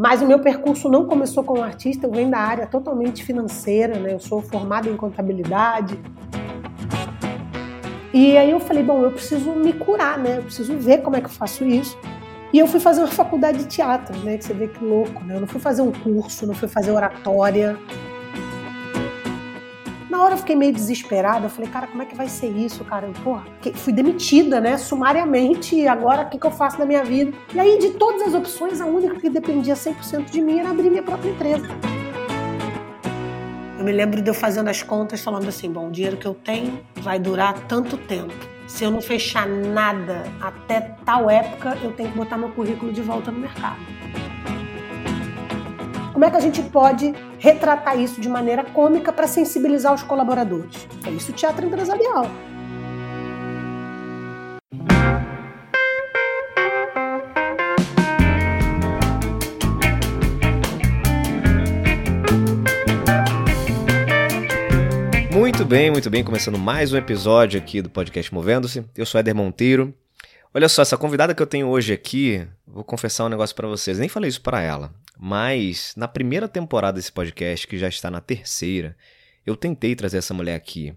Mas o meu percurso não começou como artista, eu venho da área totalmente financeira, né? Eu sou formada em contabilidade. E aí eu falei, bom, eu preciso me curar, né? Eu preciso ver como é que eu faço isso. E eu fui fazer uma faculdade de teatro, né? Que você vê que louco, né? Eu não fui fazer um curso, não fui fazer oratória. Na hora eu fiquei meio desesperada. Eu falei, cara, como é que vai ser isso, cara? Eu, porra, fui demitida, né? Sumariamente. E agora o que, que eu faço na minha vida? E aí, de todas as opções, a única que dependia 100% de mim era abrir minha própria empresa. Eu me lembro de eu fazendo as contas, falando assim: bom, o dinheiro que eu tenho vai durar tanto tempo. Se eu não fechar nada até tal época, eu tenho que botar meu currículo de volta no mercado. Como é que a gente pode retratar isso de maneira cômica para sensibilizar os colaboradores? É isso teatro empresarial. Muito bem, muito bem. Começando mais um episódio aqui do podcast Movendo-se. Eu sou Éder Monteiro. Olha só, essa convidada que eu tenho hoje aqui, vou confessar um negócio para vocês. Nem falei isso para ela, mas na primeira temporada desse podcast, que já está na terceira, eu tentei trazer essa mulher aqui.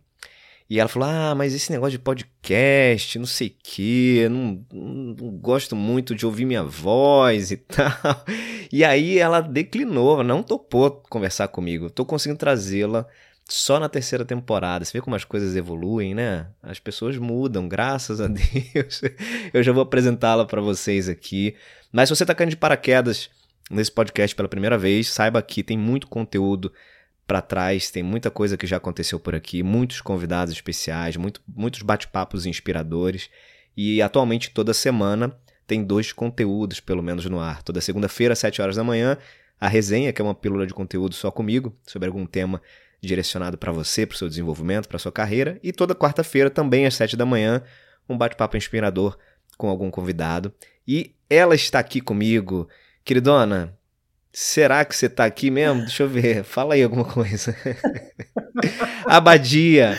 E ela falou: Ah, mas esse negócio de podcast, não sei o quê, não, não gosto muito de ouvir minha voz e tal. E aí ela declinou, não topou conversar comigo. Estou conseguindo trazê-la só na terceira temporada. Você vê como as coisas evoluem, né? As pessoas mudam, graças a Deus. Eu já vou apresentá-la para vocês aqui. Mas se você está caindo de paraquedas nesse podcast pela primeira vez, saiba que tem muito conteúdo para trás, tem muita coisa que já aconteceu por aqui, muitos convidados especiais, muito, muitos bate-papos inspiradores. E atualmente toda semana tem dois conteúdos, pelo menos, no ar. Toda segunda-feira, às 7 horas da manhã, a resenha, que é uma pílula de conteúdo só comigo, sobre algum tema direcionado para você, para o seu desenvolvimento, para sua carreira. E toda quarta-feira, também às 7 da manhã, um bate-papo inspirador com algum convidado. E ela está aqui comigo. Queridona, será que você está aqui mesmo? Deixa eu ver. Fala aí alguma coisa. Abadia,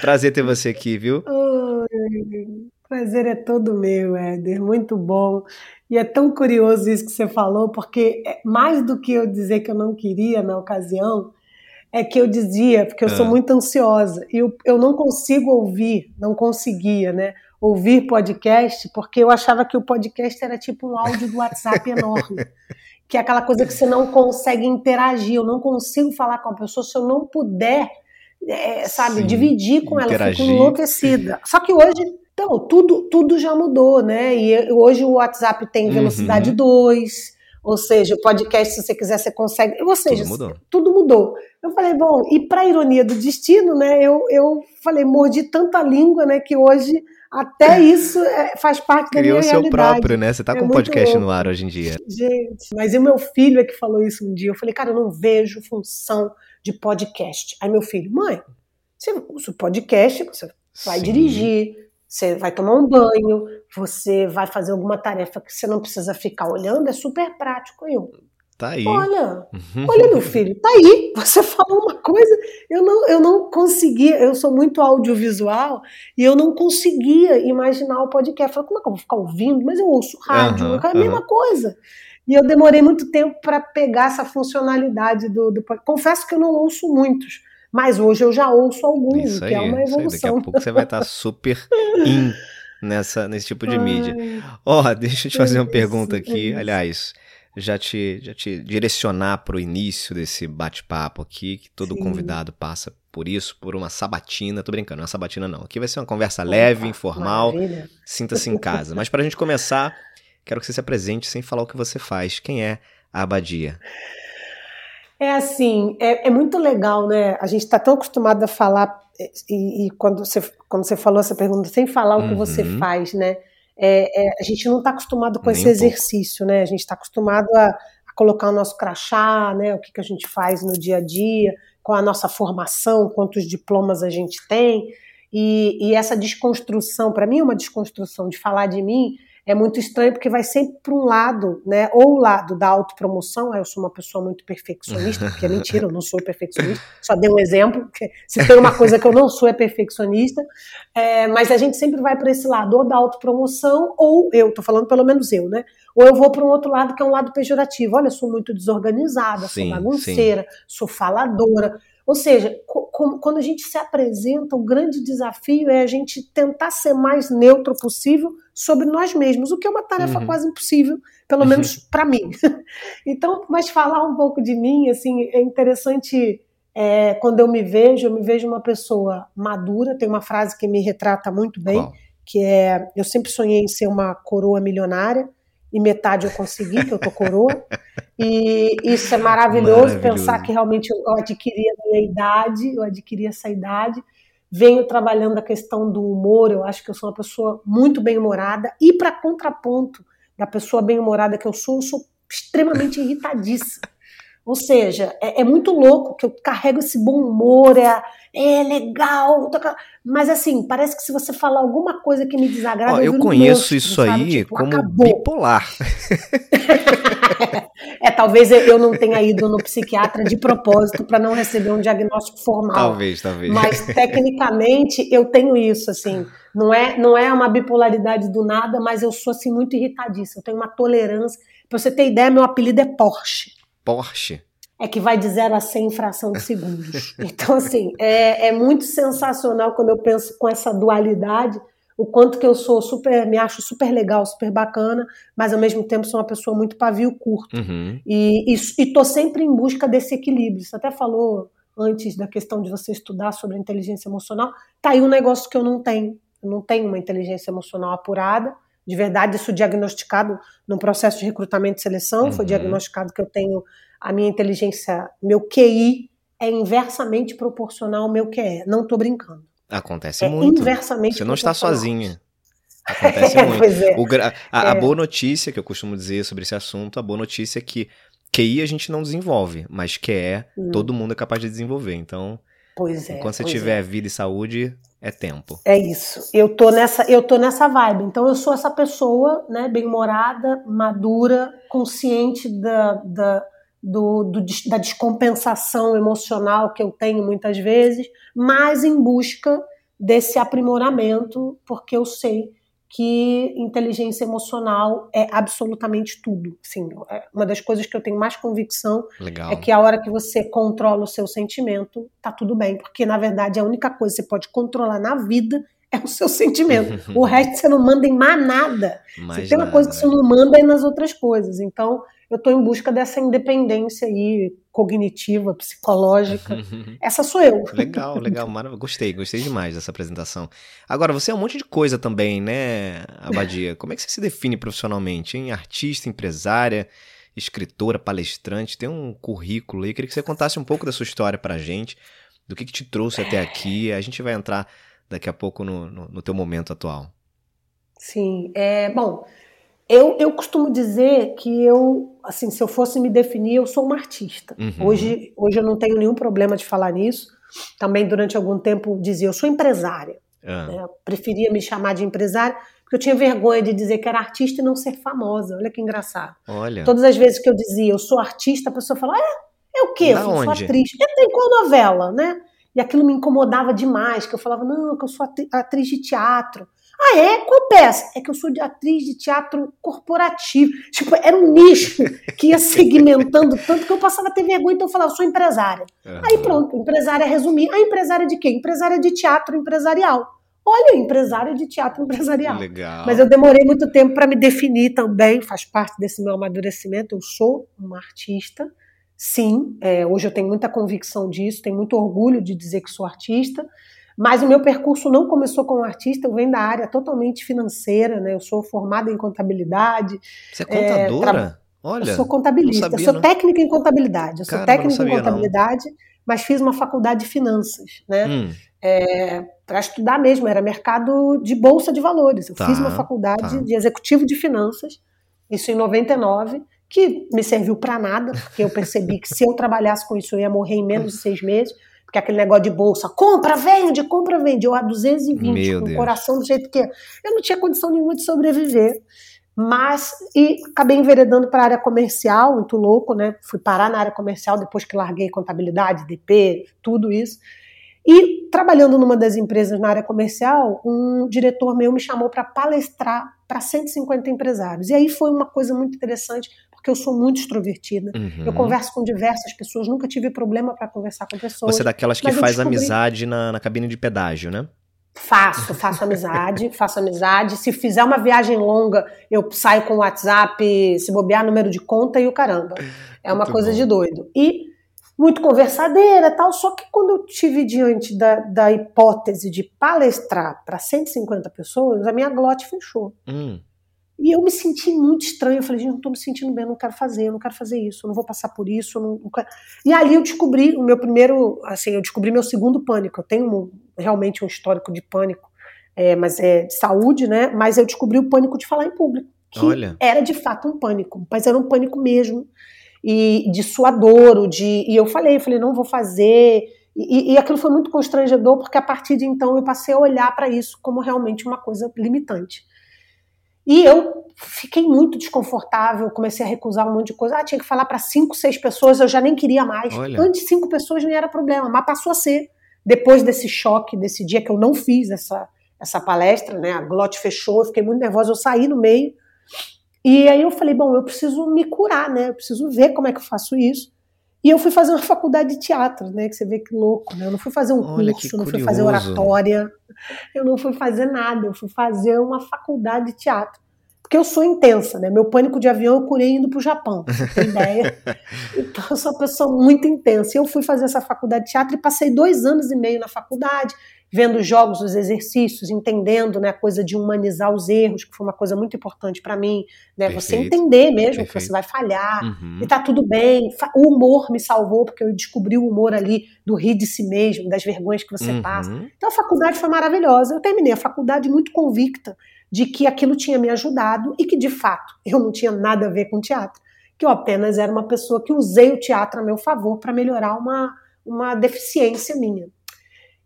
prazer ter você aqui, viu? Oi, prazer é todo meu, Éder. Muito bom. E é tão curioso isso que você falou, porque é mais do que eu dizer que eu não queria na ocasião, é que eu dizia, porque eu sou ah. muito ansiosa, e eu, eu não consigo ouvir, não conseguia, né? Ouvir podcast, porque eu achava que o podcast era tipo um áudio do WhatsApp enorme. Que é aquela coisa que você não consegue interagir. Eu não consigo falar com a pessoa se eu não puder, é, sabe, Sim, dividir com ela. Eu fico enlouquecida. Só que hoje então, tudo, tudo já mudou, né? E hoje o WhatsApp tem velocidade uhum. 2, ou seja, o podcast, se você quiser, você consegue. Ou seja, tudo mudou. Tudo mudou. Eu falei, bom, e para ironia do destino, né? Eu, eu falei, mordi tanta língua, né? Que hoje até isso é, faz parte da Criou minha realidade. Criou seu próprio, né? Você tá é com um podcast louco. no ar hoje em dia. Gente, mas o meu filho é que falou isso um dia. Eu falei, cara, eu não vejo função de podcast. Aí meu filho, mãe, você usa o podcast, você vai Sim. dirigir, você vai tomar um banho, você vai fazer alguma tarefa que você não precisa ficar olhando, é super prático. Eu, Tá aí. Olha, olha meu filho, tá aí. Você falou uma coisa, eu não, eu não conseguia, eu sou muito audiovisual e eu não conseguia imaginar o podcast. Falei, como é que eu vou ficar ouvindo? Mas eu ouço rádio, uhum, é a mesma uhum. coisa. E eu demorei muito tempo para pegar essa funcionalidade do, do Confesso que eu não ouço muitos, mas hoje eu já ouço alguns, isso aí, que é uma evolução. Daqui a pouco você vai estar tá super in nessa, nesse tipo de mídia. Ó, oh, deixa eu te fazer uma pergunta aqui. Aliás, já te, já te direcionar para o início desse bate-papo aqui, que todo Sim. convidado passa por isso, por uma sabatina. Tô brincando, não é uma sabatina não. Aqui vai ser uma conversa Opa, leve, informal. Sinta-se em casa. Mas para a gente começar, quero que você se apresente sem falar o que você faz. Quem é a Abadia? É assim, é, é muito legal, né? A gente está tão acostumado a falar, e, e, quando, você, quando você falou essa pergunta, sem falar o que você uhum. faz, né? É, é, a gente não está acostumado com Nem esse um exercício, né? A gente está acostumado a, a, colocar o nosso crachá, né? O que, que a gente faz no dia a dia, com a nossa formação, quantos diplomas a gente tem. E, e essa desconstrução, para mim, é uma desconstrução de falar de mim, é muito estranho porque vai sempre para um lado, né? Ou o lado da autopromoção, eu sou uma pessoa muito perfeccionista, que é mentira, eu não sou perfeccionista, só dei um exemplo, se tem uma coisa que eu não sou é perfeccionista, é, mas a gente sempre vai para esse lado, ou da autopromoção, ou eu, tô falando pelo menos eu, né? Ou eu vou para um outro lado que é um lado pejorativo. Olha, eu sou muito desorganizada, sim, sou bagunceira, sim. sou faladora. Ou seja, quando a gente se apresenta, o grande desafio é a gente tentar ser mais neutro possível sobre nós mesmos, o que é uma tarefa uhum. quase impossível, pelo menos uhum. para mim. Então, mas falar um pouco de mim, assim, é interessante. É, quando eu me vejo, eu me vejo uma pessoa madura. Tem uma frase que me retrata muito bem, que é: eu sempre sonhei em ser uma coroa milionária e metade eu consegui, que eu tô coroa. E isso é maravilhoso, maravilhoso, pensar que realmente eu adquiri a minha idade, eu adquiri essa idade. Venho trabalhando a questão do humor, eu acho que eu sou uma pessoa muito bem-humorada. E para contraponto da pessoa bem-humorada que eu sou, eu sou extremamente irritadíssima. Ou seja, é, é, muito louco que eu carrego esse bom humor, é, é legal, mas assim, parece que se você falar alguma coisa que me desagrada. Ó, eu, eu conheço monstro, isso sabe? aí tipo, como acabou. bipolar. é, talvez eu não tenha ido no psiquiatra de propósito para não receber um diagnóstico formal. Talvez, talvez. Mas tecnicamente eu tenho isso, assim. Não é, não é uma bipolaridade do nada, mas eu sou assim muito irritadíssima. Eu tenho uma tolerância. Para você ter ideia, meu apelido é Porsche. Porsche. É que vai de 0 a 100 em fração de segundos. Então, assim, é, é muito sensacional quando eu penso com essa dualidade, o quanto que eu sou super, me acho super legal, super bacana, mas ao mesmo tempo sou uma pessoa muito pavio curto. Uhum. E, e, e tô sempre em busca desse equilíbrio. Você até falou antes da questão de você estudar sobre inteligência emocional. Tá aí um negócio que eu não tenho. Eu não tenho uma inteligência emocional apurada de verdade, isso diagnosticado no processo de recrutamento e seleção, uhum. foi diagnosticado que eu tenho a minha inteligência, meu QI é inversamente proporcional ao meu QE. Não estou brincando. Acontece é muito. Inversamente Você não está sozinha. Acontece muito. É. O, a, a, a, é. boa notícia que eu costumo dizer sobre esse assunto, a boa notícia é que QI a gente não desenvolve, mas QE hum. todo mundo é capaz de desenvolver. Então, Pois é. Enquanto você tiver é. vida e saúde, é tempo. É isso. Eu tô nessa, eu tô nessa vibe. Então eu sou essa pessoa, né, bem-humorada, madura, consciente da, da, do, do, da descompensação emocional que eu tenho muitas vezes, mas em busca desse aprimoramento, porque eu sei que inteligência emocional é absolutamente tudo. Assim, é uma das coisas que eu tenho mais convicção Legal. é que a hora que você controla o seu sentimento, tá tudo bem, porque na verdade a única coisa que você pode controlar na vida é o seu sentimento. o resto você não manda em mais nada. Mais você tem uma nada, coisa que você não manda é nas outras coisas. Então, eu estou em busca dessa independência aí, cognitiva, psicológica. Essa sou eu. Legal, legal, maravilhoso. Gostei, gostei demais dessa apresentação. Agora, você é um monte de coisa também, né, Abadia? Como é que você se define profissionalmente, hein? Artista, empresária, escritora, palestrante, tem um currículo aí. Queria que você contasse um pouco da sua história pra gente, do que, que te trouxe até aqui. A gente vai entrar daqui a pouco no, no, no teu momento atual. Sim, é, bom, eu, eu costumo dizer que eu, assim, se eu fosse me definir, eu sou uma artista. Uhum. Hoje, hoje eu não tenho nenhum problema de falar nisso. Também durante algum tempo dizia, eu sou empresária. Uhum. Né? preferia me chamar de empresária, porque eu tinha vergonha de dizer que era artista e não ser famosa. Olha que engraçado. Olha. Todas as vezes que eu dizia, eu sou artista, a pessoa falava, é, é o quê? Da eu sou atriz. É, em qual novela, né? E aquilo me incomodava demais, que eu falava, não, que eu sou atriz de teatro. Ah, é? Qual peça? É que eu sou de atriz de teatro corporativo. Tipo, era um nicho que ia segmentando tanto que eu passava a ter vergonha, então eu falava, eu sou empresária. Uhum. Aí pronto, empresária resumir. A empresária de quê? Empresária de teatro empresarial. Olha, empresária de teatro empresarial. Legal. Mas eu demorei muito tempo para me definir também, faz parte desse meu amadurecimento. Eu sou uma artista, sim. É, hoje eu tenho muita convicção disso, tenho muito orgulho de dizer que sou artista. Mas o meu percurso não começou como artista, eu venho da área totalmente financeira, né? Eu sou formada em contabilidade. Você é contadora? É, tra... Olha. Eu sou contabilista, sabia, eu sou técnica em contabilidade. Eu sou Caramba, técnica em contabilidade, não. mas fiz uma faculdade de finanças, né? Hum. É, para estudar mesmo, era mercado de bolsa de valores. Eu tá, fiz uma faculdade tá. de executivo de finanças, isso em 99, que me serviu para nada, porque eu percebi que se eu trabalhasse com isso eu ia morrer em menos de seis meses porque aquele negócio de bolsa, compra, vende, compra, vende. Eu a 220, Meu com Deus. o coração do jeito que é. Eu não tinha condição nenhuma de sobreviver. Mas, e acabei enveredando para a área comercial, muito louco, né? Fui parar na área comercial depois que larguei contabilidade, DP, tudo isso. E trabalhando numa das empresas na área comercial, um diretor meu me chamou para palestrar para 150 empresários. E aí foi uma coisa muito interessante, porque eu sou muito extrovertida. Uhum. Eu converso com diversas pessoas, nunca tive problema para conversar com pessoas. Você é daquelas que faz descobri... amizade na, na cabine de pedágio, né? Faço, faço amizade, faço amizade. Se fizer uma viagem longa, eu saio com o WhatsApp, se bobear número de conta e o caramba. É uma muito coisa bom. de doido. E muito conversadeira tal, só que quando eu tive diante da, da hipótese de palestrar para 150 pessoas, a minha glote fechou. Hum. E eu me senti muito estranho. Eu falei, gente, não estou me sentindo bem, eu não quero fazer, eu não quero fazer isso, eu não vou passar por isso. Não, não e ali eu descobri o meu primeiro, assim, eu descobri meu segundo pânico. Eu tenho um, realmente um histórico de pânico, é, mas é de saúde, né? Mas eu descobri o pânico de falar em público. Que Olha. era de fato um pânico, mas era um pânico mesmo. E de suadouro, de. E eu falei, eu falei, não vou fazer. E, e, aquilo foi muito constrangedor, porque a partir de então eu passei a olhar para isso como realmente uma coisa limitante. E eu fiquei muito desconfortável, comecei a recusar um monte de coisa. Ah, tinha que falar para cinco, seis pessoas, eu já nem queria mais. Olha. Antes, cinco pessoas nem era problema, mas passou a ser. Depois desse choque, desse dia que eu não fiz essa, essa palestra, né? A glote fechou, eu fiquei muito nervosa, eu saí no meio. E aí eu falei, bom, eu preciso me curar, né? Eu preciso ver como é que eu faço isso. E eu fui fazer uma faculdade de teatro, né? Que você vê que louco, né? Eu não fui fazer um Olha, curso, não fui fazer oratória, eu não fui fazer nada, eu fui fazer uma faculdade de teatro. Porque eu sou intensa, né? Meu pânico de avião eu curei indo para o Japão, você tem ideia? então eu sou uma pessoa muito intensa. E eu fui fazer essa faculdade de teatro e passei dois anos e meio na faculdade, vendo os jogos, os exercícios, entendendo né, a coisa de humanizar os erros, que foi uma coisa muito importante para mim. Né, você entender mesmo Perfeito. que você vai falhar uhum. e tá tudo bem. O humor me salvou, porque eu descobri o humor ali do rir de si mesmo, das vergonhas que você uhum. passa. Então a faculdade foi maravilhosa. Eu terminei a faculdade muito convicta de que aquilo tinha me ajudado e que de fato eu não tinha nada a ver com teatro, que eu apenas era uma pessoa que usei o teatro a meu favor para melhorar uma, uma deficiência minha.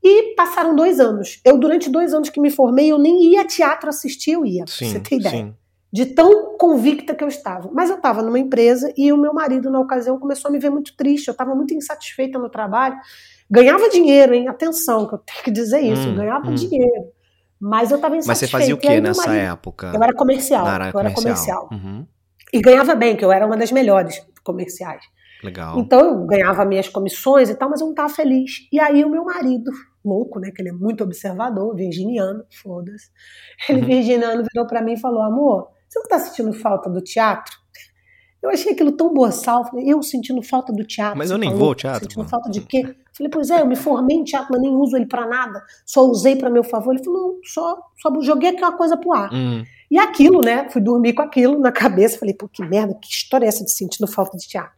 E passaram dois anos. Eu, durante dois anos que me formei, eu nem ia teatro assistir, eu ia, sim, você ter ideia. Sim. De tão convicta que eu estava. Mas eu estava numa empresa e o meu marido, na ocasião, começou a me ver muito triste. Eu estava muito insatisfeita no trabalho. Ganhava dinheiro, hein? Atenção, que eu tenho que dizer isso. Hum, eu ganhava hum. dinheiro. Mas eu estava insatisfeita. Mas você fazia o que nessa marido, época? Eu era comercial. eu comercial. era comercial. Uhum. E ganhava bem, que eu era uma das melhores comerciais. Legal. Então eu ganhava minhas comissões e tal, mas eu não estava feliz. E aí o meu marido, louco, né? Que ele é muito observador, virginiano, foda-se. Ele, uhum. virginiano, virou para mim e falou: amor, você não tá sentindo falta do teatro? Eu achei aquilo tão boçal. Falei, eu sentindo falta do teatro. Mas eu nem vou ao teatro. Sentindo mano. falta de quê? Falei, pois é, eu me formei em teatro, mas nem uso ele para nada. Só usei para meu favor. Ele falou, não, só, só joguei aquela coisa pro ar. Hum. E aquilo, né? Fui dormir com aquilo na cabeça. Falei, pô, que merda, que história é essa de sentindo falta de teatro?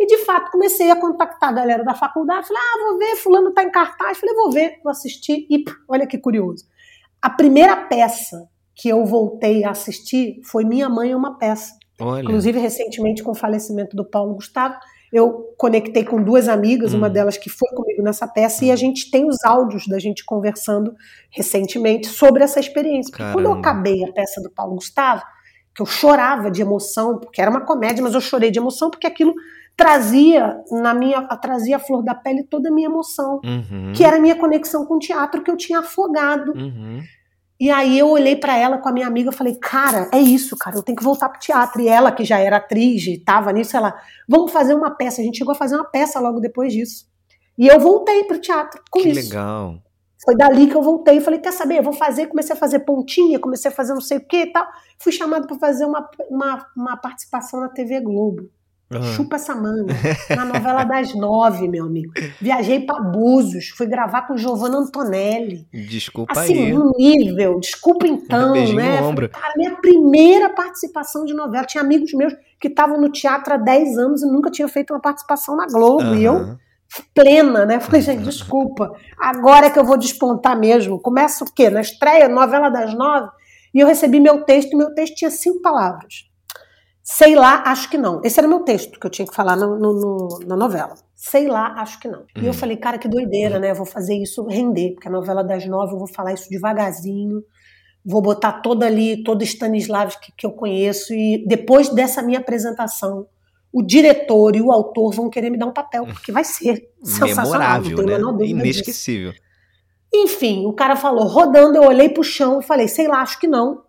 E de fato comecei a contactar a galera da faculdade. Falei, ah, vou ver, fulano tá em cartaz. Falei, vou ver, vou assistir. E olha que curioso. A primeira peça que eu voltei a assistir foi Minha Mãe é uma Peça. Olha. Inclusive, recentemente, com o falecimento do Paulo Gustavo, eu conectei com duas amigas, hum. uma delas que foi comigo nessa peça, e a hum. gente tem os áudios da gente conversando recentemente sobre essa experiência. Porque quando eu acabei a peça do Paulo Gustavo, que eu chorava de emoção, porque era uma comédia, mas eu chorei de emoção porque aquilo trazia na minha trazia a flor da pele toda a minha emoção, uhum. que era a minha conexão com o teatro que eu tinha afogado. Uhum. E aí eu olhei para ela com a minha amiga e falei, cara, é isso, cara, eu tenho que voltar pro teatro. E ela, que já era atriz, estava nisso, ela, vamos fazer uma peça. A gente chegou a fazer uma peça logo depois disso. E eu voltei pro teatro com que isso. Que legal. Foi dali que eu voltei e falei, quer saber, eu vou fazer, comecei a fazer pontinha, comecei a fazer não sei o que e tal. Fui chamado para fazer uma, uma, uma participação na TV Globo. Uhum. Chupa essa manga. Na novela das nove, meu amigo. Viajei para Búzios, fui gravar com Giovanna Antonelli. Desculpa assim, aí. no nível, desculpa então, um né? No. Cara, minha primeira participação de novela. Tinha amigos meus que estavam no teatro há 10 anos e nunca tinham feito uma participação na Globo. Uhum. E eu, plena, né? Falei, gente, desculpa. Agora é que eu vou despontar mesmo. Começa o quê? Na estreia, novela das nove. E eu recebi meu texto, e meu texto tinha cinco palavras. Sei lá, acho que não. Esse era meu texto que eu tinha que falar no, no, no, na novela. Sei lá, acho que não. E eu uhum. falei, cara, que doideira, né? Eu vou fazer isso render, porque a novela das nove eu vou falar isso devagarzinho, vou botar toda ali, todo Stanislavski que eu conheço, e depois dessa minha apresentação, o diretor e o autor vão querer me dar um papel, porque vai ser sensacional, Memorável, né? Inesquecível. Disso. Enfim, o cara falou, rodando, eu olhei pro chão e falei, sei lá, acho que não.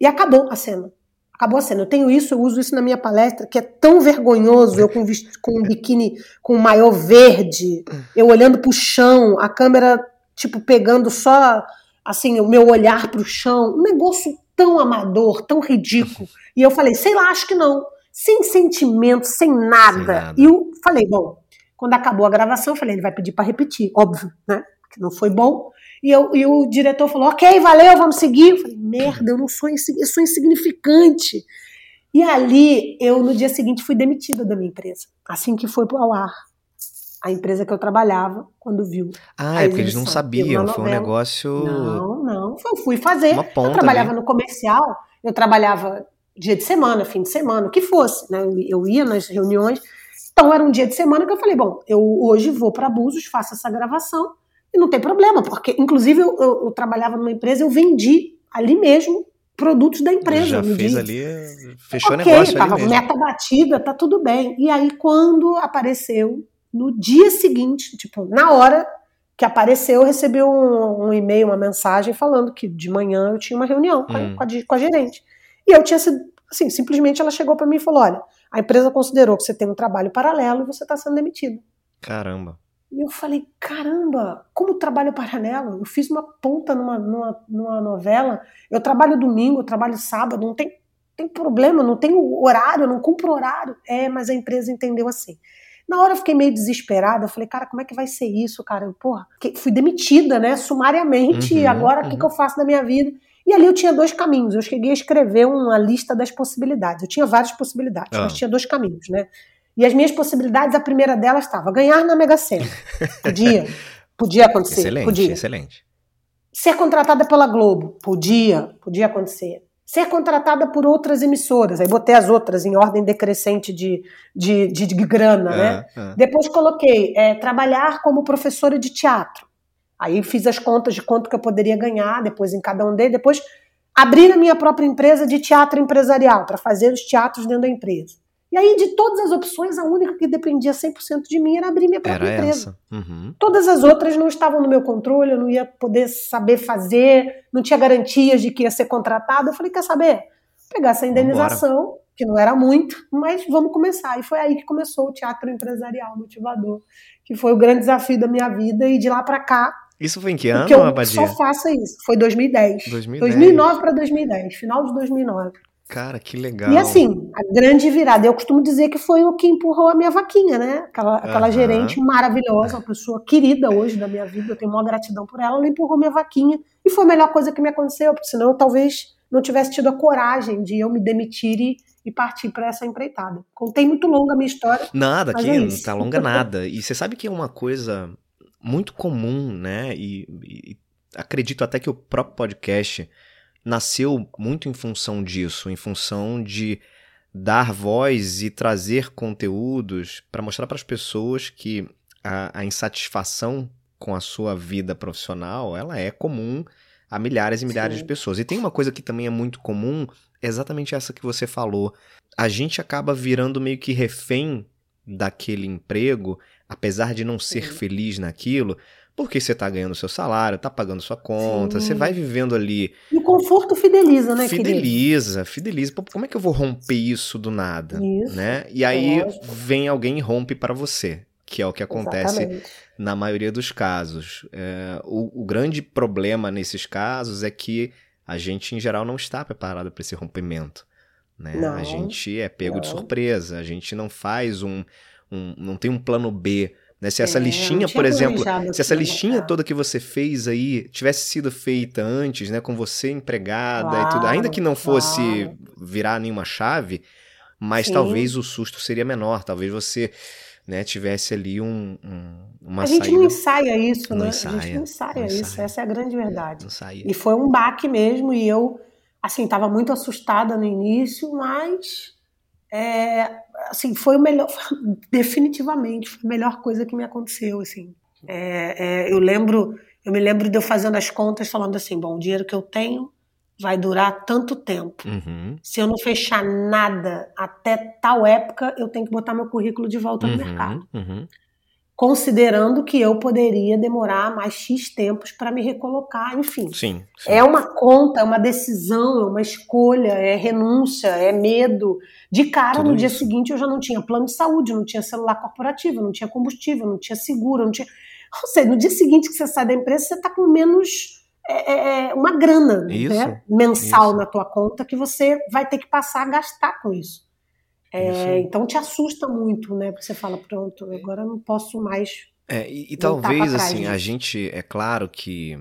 E acabou a cena. Acabou cena. Eu tenho isso, eu uso isso na minha palestra, que é tão vergonhoso, eu com, com um biquíni com um maiô verde, eu olhando pro chão, a câmera, tipo, pegando só, assim, o meu olhar pro chão. Um negócio tão amador, tão ridículo. E eu falei, sei lá, acho que não. Sem sentimento, sem nada. Sem nada. E eu falei, bom, quando acabou a gravação, eu falei, ele vai pedir para repetir, óbvio, né? Que não foi bom. E, eu, e o diretor falou: ok, valeu, vamos seguir. Eu falei: merda, eu não sou, eu sou insignificante. E ali, eu no dia seguinte fui demitida da minha empresa, assim que foi ao ar. A empresa que eu trabalhava, quando viu. Ah, é porque eles não sabiam, foi um negócio. Não, não, eu fui fazer. Uma ponta, eu trabalhava no comercial, eu trabalhava dia de semana, fim de semana, o que fosse, né? Eu ia nas reuniões. Então era um dia de semana que eu falei: bom, eu hoje vou para Abusos, faço essa gravação e não tem problema, porque, inclusive, eu, eu, eu trabalhava numa empresa, eu vendi ali mesmo produtos da empresa. Já fez ali, fechou okay, negócio tava ali mesmo. meta batida, tá tudo bem. E aí, quando apareceu, no dia seguinte, tipo, na hora que apareceu, eu recebi um, um e-mail, uma mensagem falando que de manhã eu tinha uma reunião hum. com, a, com a gerente. E eu tinha sido, assim, simplesmente ela chegou para mim e falou: olha, a empresa considerou que você tem um trabalho paralelo e você está sendo demitido. Caramba. E eu falei, caramba, como trabalho paralelo? Eu fiz uma ponta numa, numa, numa novela, eu trabalho domingo, eu trabalho sábado, não tem, tem problema, não tem horário, não cumpro horário. É, mas a empresa entendeu assim. Na hora eu fiquei meio desesperada, eu falei, cara, como é que vai ser isso, cara? Eu, porra, fui demitida, né, sumariamente, uhum, e agora o uhum. que, que eu faço da minha vida? E ali eu tinha dois caminhos. Eu cheguei a escrever uma lista das possibilidades. Eu tinha várias possibilidades, ah. mas tinha dois caminhos, né? E as minhas possibilidades, a primeira delas estava ganhar na Mega Sena. Podia. Podia acontecer. Excelente, podia. excelente. Ser contratada pela Globo. Podia. Podia acontecer. Ser contratada por outras emissoras. Aí botei as outras em ordem decrescente de, de, de, de grana, né? É. Depois coloquei é, trabalhar como professora de teatro. Aí fiz as contas de quanto que eu poderia ganhar depois em cada um deles. Depois abrir a minha própria empresa de teatro empresarial para fazer os teatros dentro da empresa. E aí, de todas as opções, a única que dependia 100% de mim era abrir minha própria era empresa. Uhum. Todas as outras não estavam no meu controle, eu não ia poder saber fazer, não tinha garantias de que ia ser contratado. Eu falei, quer saber? Vou pegar essa indenização, Vambora. que não era muito, mas vamos começar. E foi aí que começou o teatro empresarial motivador, que foi o grande desafio da minha vida. E de lá para cá, isso foi em que ano, Abadia? só faço isso. Foi 2010. 2010. 2009 para 2010, final de 2009. Cara, que legal. E assim, a grande virada, eu costumo dizer que foi o que empurrou a minha vaquinha, né? Aquela, aquela uhum. gerente maravilhosa, uma pessoa querida hoje da minha vida, eu tenho uma gratidão por ela, ela empurrou minha vaquinha e foi a melhor coisa que me aconteceu, porque senão eu talvez não tivesse tido a coragem de eu me demitir e, e partir para essa empreitada. Contei muito longa a minha história. Nada, aqui é não tá longa nada. E você sabe que é uma coisa muito comum, né? E, e acredito até que o próprio podcast nasceu muito em função disso, em função de dar voz e trazer conteúdos para mostrar para as pessoas que a, a, insatisfação com a sua vida profissional ela é comum a milhares e milhares Sim. de pessoas. E tem uma coisa que também é muito comum, exatamente essa que você falou. A gente acaba virando meio que refém daquele emprego, apesar de não ser Sim. feliz naquilo, porque você está ganhando seu salário, está pagando sua conta, Sim. você vai vivendo ali. E o conforto fideliza, né, Fideliza, querido? fideliza. Pô, como é que eu vou romper isso do nada? Isso, né? E aí é vem alguém e rompe para você, que é o que acontece Exatamente. na maioria dos casos. É, o, o grande problema nesses casos é que a gente, em geral, não está preparado para esse rompimento. Né? Não, a gente é pego não. de surpresa, a gente não faz um, um. não tem um plano B né? Se essa é, listinha, por exemplo, se essa listinha toda que você fez aí tivesse sido feita antes, né, com você empregada claro, e tudo, ainda que não fosse claro. virar nenhuma chave, mas Sim. talvez o susto seria menor, talvez você né, tivesse ali um, um uma A gente saída... não ensaia isso, não né? Ensaia, a gente não ensaia não isso, ensaia. essa é a grande verdade. E foi um baque mesmo, e eu, assim, estava muito assustada no início, mas é, assim, foi o melhor, definitivamente, foi a melhor coisa que me aconteceu, assim. É, é, eu lembro, eu me lembro de eu fazendo as contas, falando assim, bom, o dinheiro que eu tenho vai durar tanto tempo. Uhum. Se eu não fechar nada até tal época, eu tenho que botar meu currículo de volta no Uhum. mercado. Uhum. Considerando que eu poderia demorar mais X tempos para me recolocar, enfim. Sim. sim. É uma conta, é uma decisão, é uma escolha, é renúncia, é medo. De cara, Tudo no dia isso. seguinte, eu já não tinha plano de saúde, não tinha celular corporativo, não tinha combustível, não tinha seguro, não tinha. Ou seja, no dia seguinte que você sai da empresa, você está com menos é, é, é, uma grana Isso, né, mensal isso. na tua conta que você vai ter que passar a gastar com isso. É, Isso. então te assusta muito, né? Porque você fala, pronto, agora eu não posso mais. É, e, e talvez, trás assim, a disso. gente, é claro que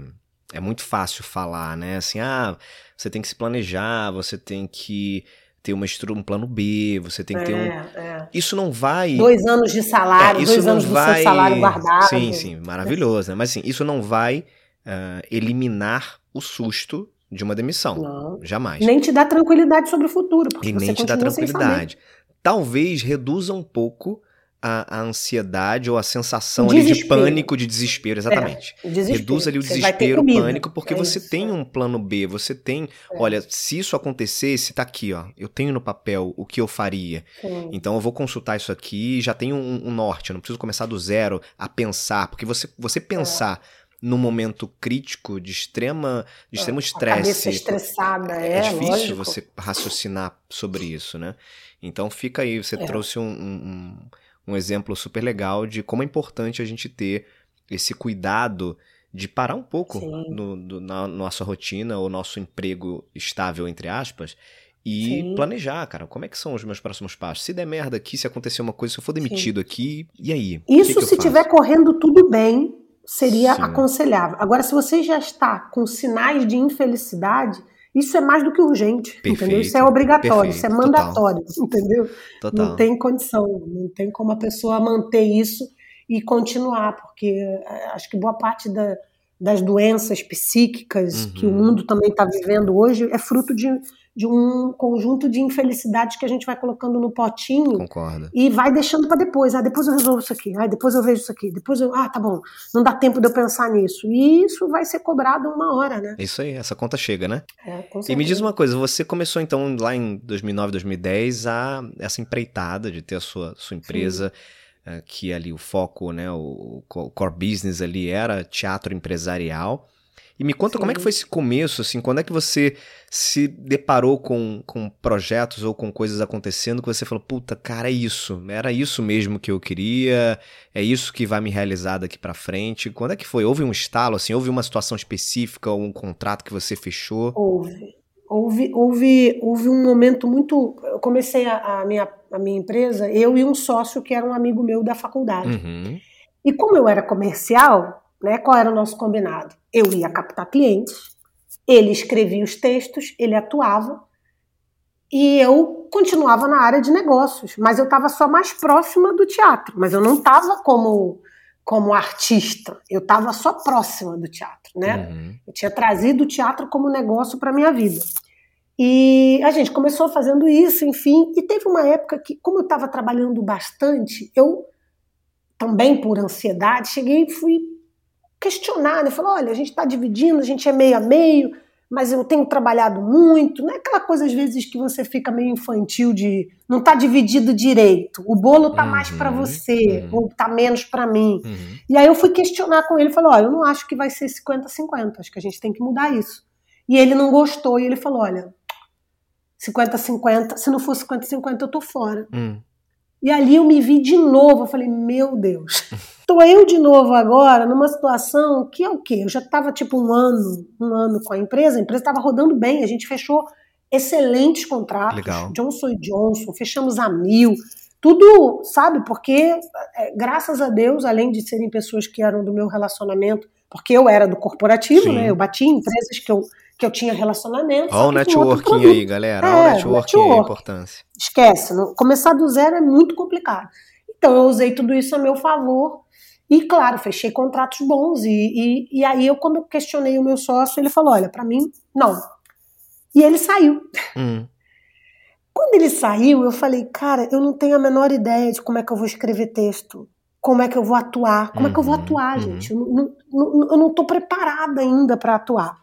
é muito fácil falar, né? Assim, ah, você tem que se planejar, você tem que ter uma estru um plano B, você tem que ter um. É, é. Isso não vai. Dois anos de salário, É, isso dois não anos do vai. seu salário guardado. Sim, sim, maravilhoso, né? Mas assim, isso não vai ah, eliminar o susto de uma demissão. Não. Jamais. Nem te dá tranquilidade sobre o futuro. Porque E você nem te dá tranquilidade. Talvez reduza um pouco a, a ansiedade ou a sensação ali de pânico, de desespero, exatamente. O desespero. Reduz ali o Você desespero, o pânico, porque É você isso, tem é. um plano B, você tem, É. olha, se isso acontecesse, tá aqui, ó, eu tenho no papel o que eu faria. Sim. Então eu vou consultar isso aqui, já tenho um, um norte, eu não preciso começar do zero a pensar, porque você, você pensar num momento crítico de extrema, de extremo É. Cabeça estresse, estressada, é, é, difícil lógico. você raciocinar sobre isso, né? Então fica aí, você É. trouxe um, um, um exemplo super legal de como é importante a gente ter esse cuidado de parar um pouco Sim. no, do- na nossa rotina ou nosso emprego estável, entre aspas, e Sim. planejar, cara, como é que são os meus próximos passos? Se der merda aqui, se acontecer uma coisa, se eu for demitido aqui, e aí? Que Isso que eu se faço? tiver correndo tudo bem, seria Sim. aconselhável. Agora, se você já está com sinais de infelicidade, isso é mais do que urgente, Perfeito, entendeu? Isso é obrigatório, perfeito, isso é total. mandatório, entendeu? Total. Não tem condição, não tem como a pessoa manter isso e continuar, porque eh, acho que boa parte da- das doenças psíquicas Uhum. que o mundo também está vivendo hoje é fruto de, de um conjunto de infelicidades que a gente vai colocando no potinho Concordo. e vai deixando para depois. Ah, depois eu resolvo isso aqui. Ah, depois eu vejo isso aqui. Depois eu, ah, tá bom. Não dá tempo de eu pensar nisso. E isso vai ser cobrado uma hora, né? Isso aí, essa conta chega, né? É, com E me diz uma coisa, você começou então lá em 2009, 2010 a essa empreitada de ter a sua, sua empresa, eh, que ali o foco, né, o core business ali era teatro empresarial. E me conta como é que Sim. foi esse começo, assim, quando é que você se deparou com, com projetos ou com coisas acontecendo que você falou, puta, cara, é isso, era isso mesmo que eu queria, é isso que vai me realizar daqui pra frente. Quando é que foi? Houve um estalo, assim, houve uma situação específica ou um contrato que você fechou? Houve. Houve, houve, houve um momento muito. Eu comecei a, a minha, a minha empresa, eu e um sócio que era um amigo meu da faculdade. Uhum. E como eu era comercial, né, qual era o nosso combinado? Eu ia captar clientes, ele escrevia os textos, ele atuava, e eu continuava na área de negócios, mas eu estava só mais próxima do teatro, mas eu não estava como, como artista, eu estava só próxima do teatro, né? Uhum. Eu tinha trazido o teatro como negócio para minha vida. E a gente começou fazendo isso, enfim, e teve uma época que, como eu estava trabalhando bastante, eu também por ansiedade cheguei e fui questionar, né? Falei, olha, a gente está dividindo, a gente é meio a meio, mas eu tenho trabalhado muito, não é aquela coisa às vezes que você fica meio infantil de não está dividido direito, o bolo tá mais para Uhum, você, uhum. ou tá menos para mim. Uhum. E aí eu fui questionar com ele, falei, olha, eu não acho que vai ser 50-50, acho que a gente tem que mudar isso. E ele não gostou, e ele falou, olha, 50-50, se não for 50-50 eu tô fora. Hum. E ali eu me vi de novo, eu falei, meu Deus, tô eu de novo agora numa situação que é o quê? Eu já estava tipo um ano, um ano com a empresa, a empresa estava rodando bem, a gente fechou excelentes contratos, Legal. Johnson Johnson, fechamos a mil, tudo, sabe, porque é, graças a Deus, além de serem pessoas que eram do meu relacionamento, porque eu era do corporativo, Sim. né, eu bati em empresas que eu, que eu tinha relacionamento. Olha o outro networking aí, galera. Olha É, o networking aí, a network. importância. Esquece, não- começar do zero é muito complicado. Então eu usei tudo isso a meu favor e, claro, fechei contratos bons. E, e, e aí eu, quando eu questionei o meu sócio, ele falou: olha, para mim, não. E ele saiu. Hum. Quando ele saiu, eu falei, cara, eu não tenho a menor ideia de como é que eu vou escrever texto, como é que eu vou atuar, como é que eu vou Uhum, atuar, uhum. gente. Eu não, não, não- eu não tô preparada ainda para atuar.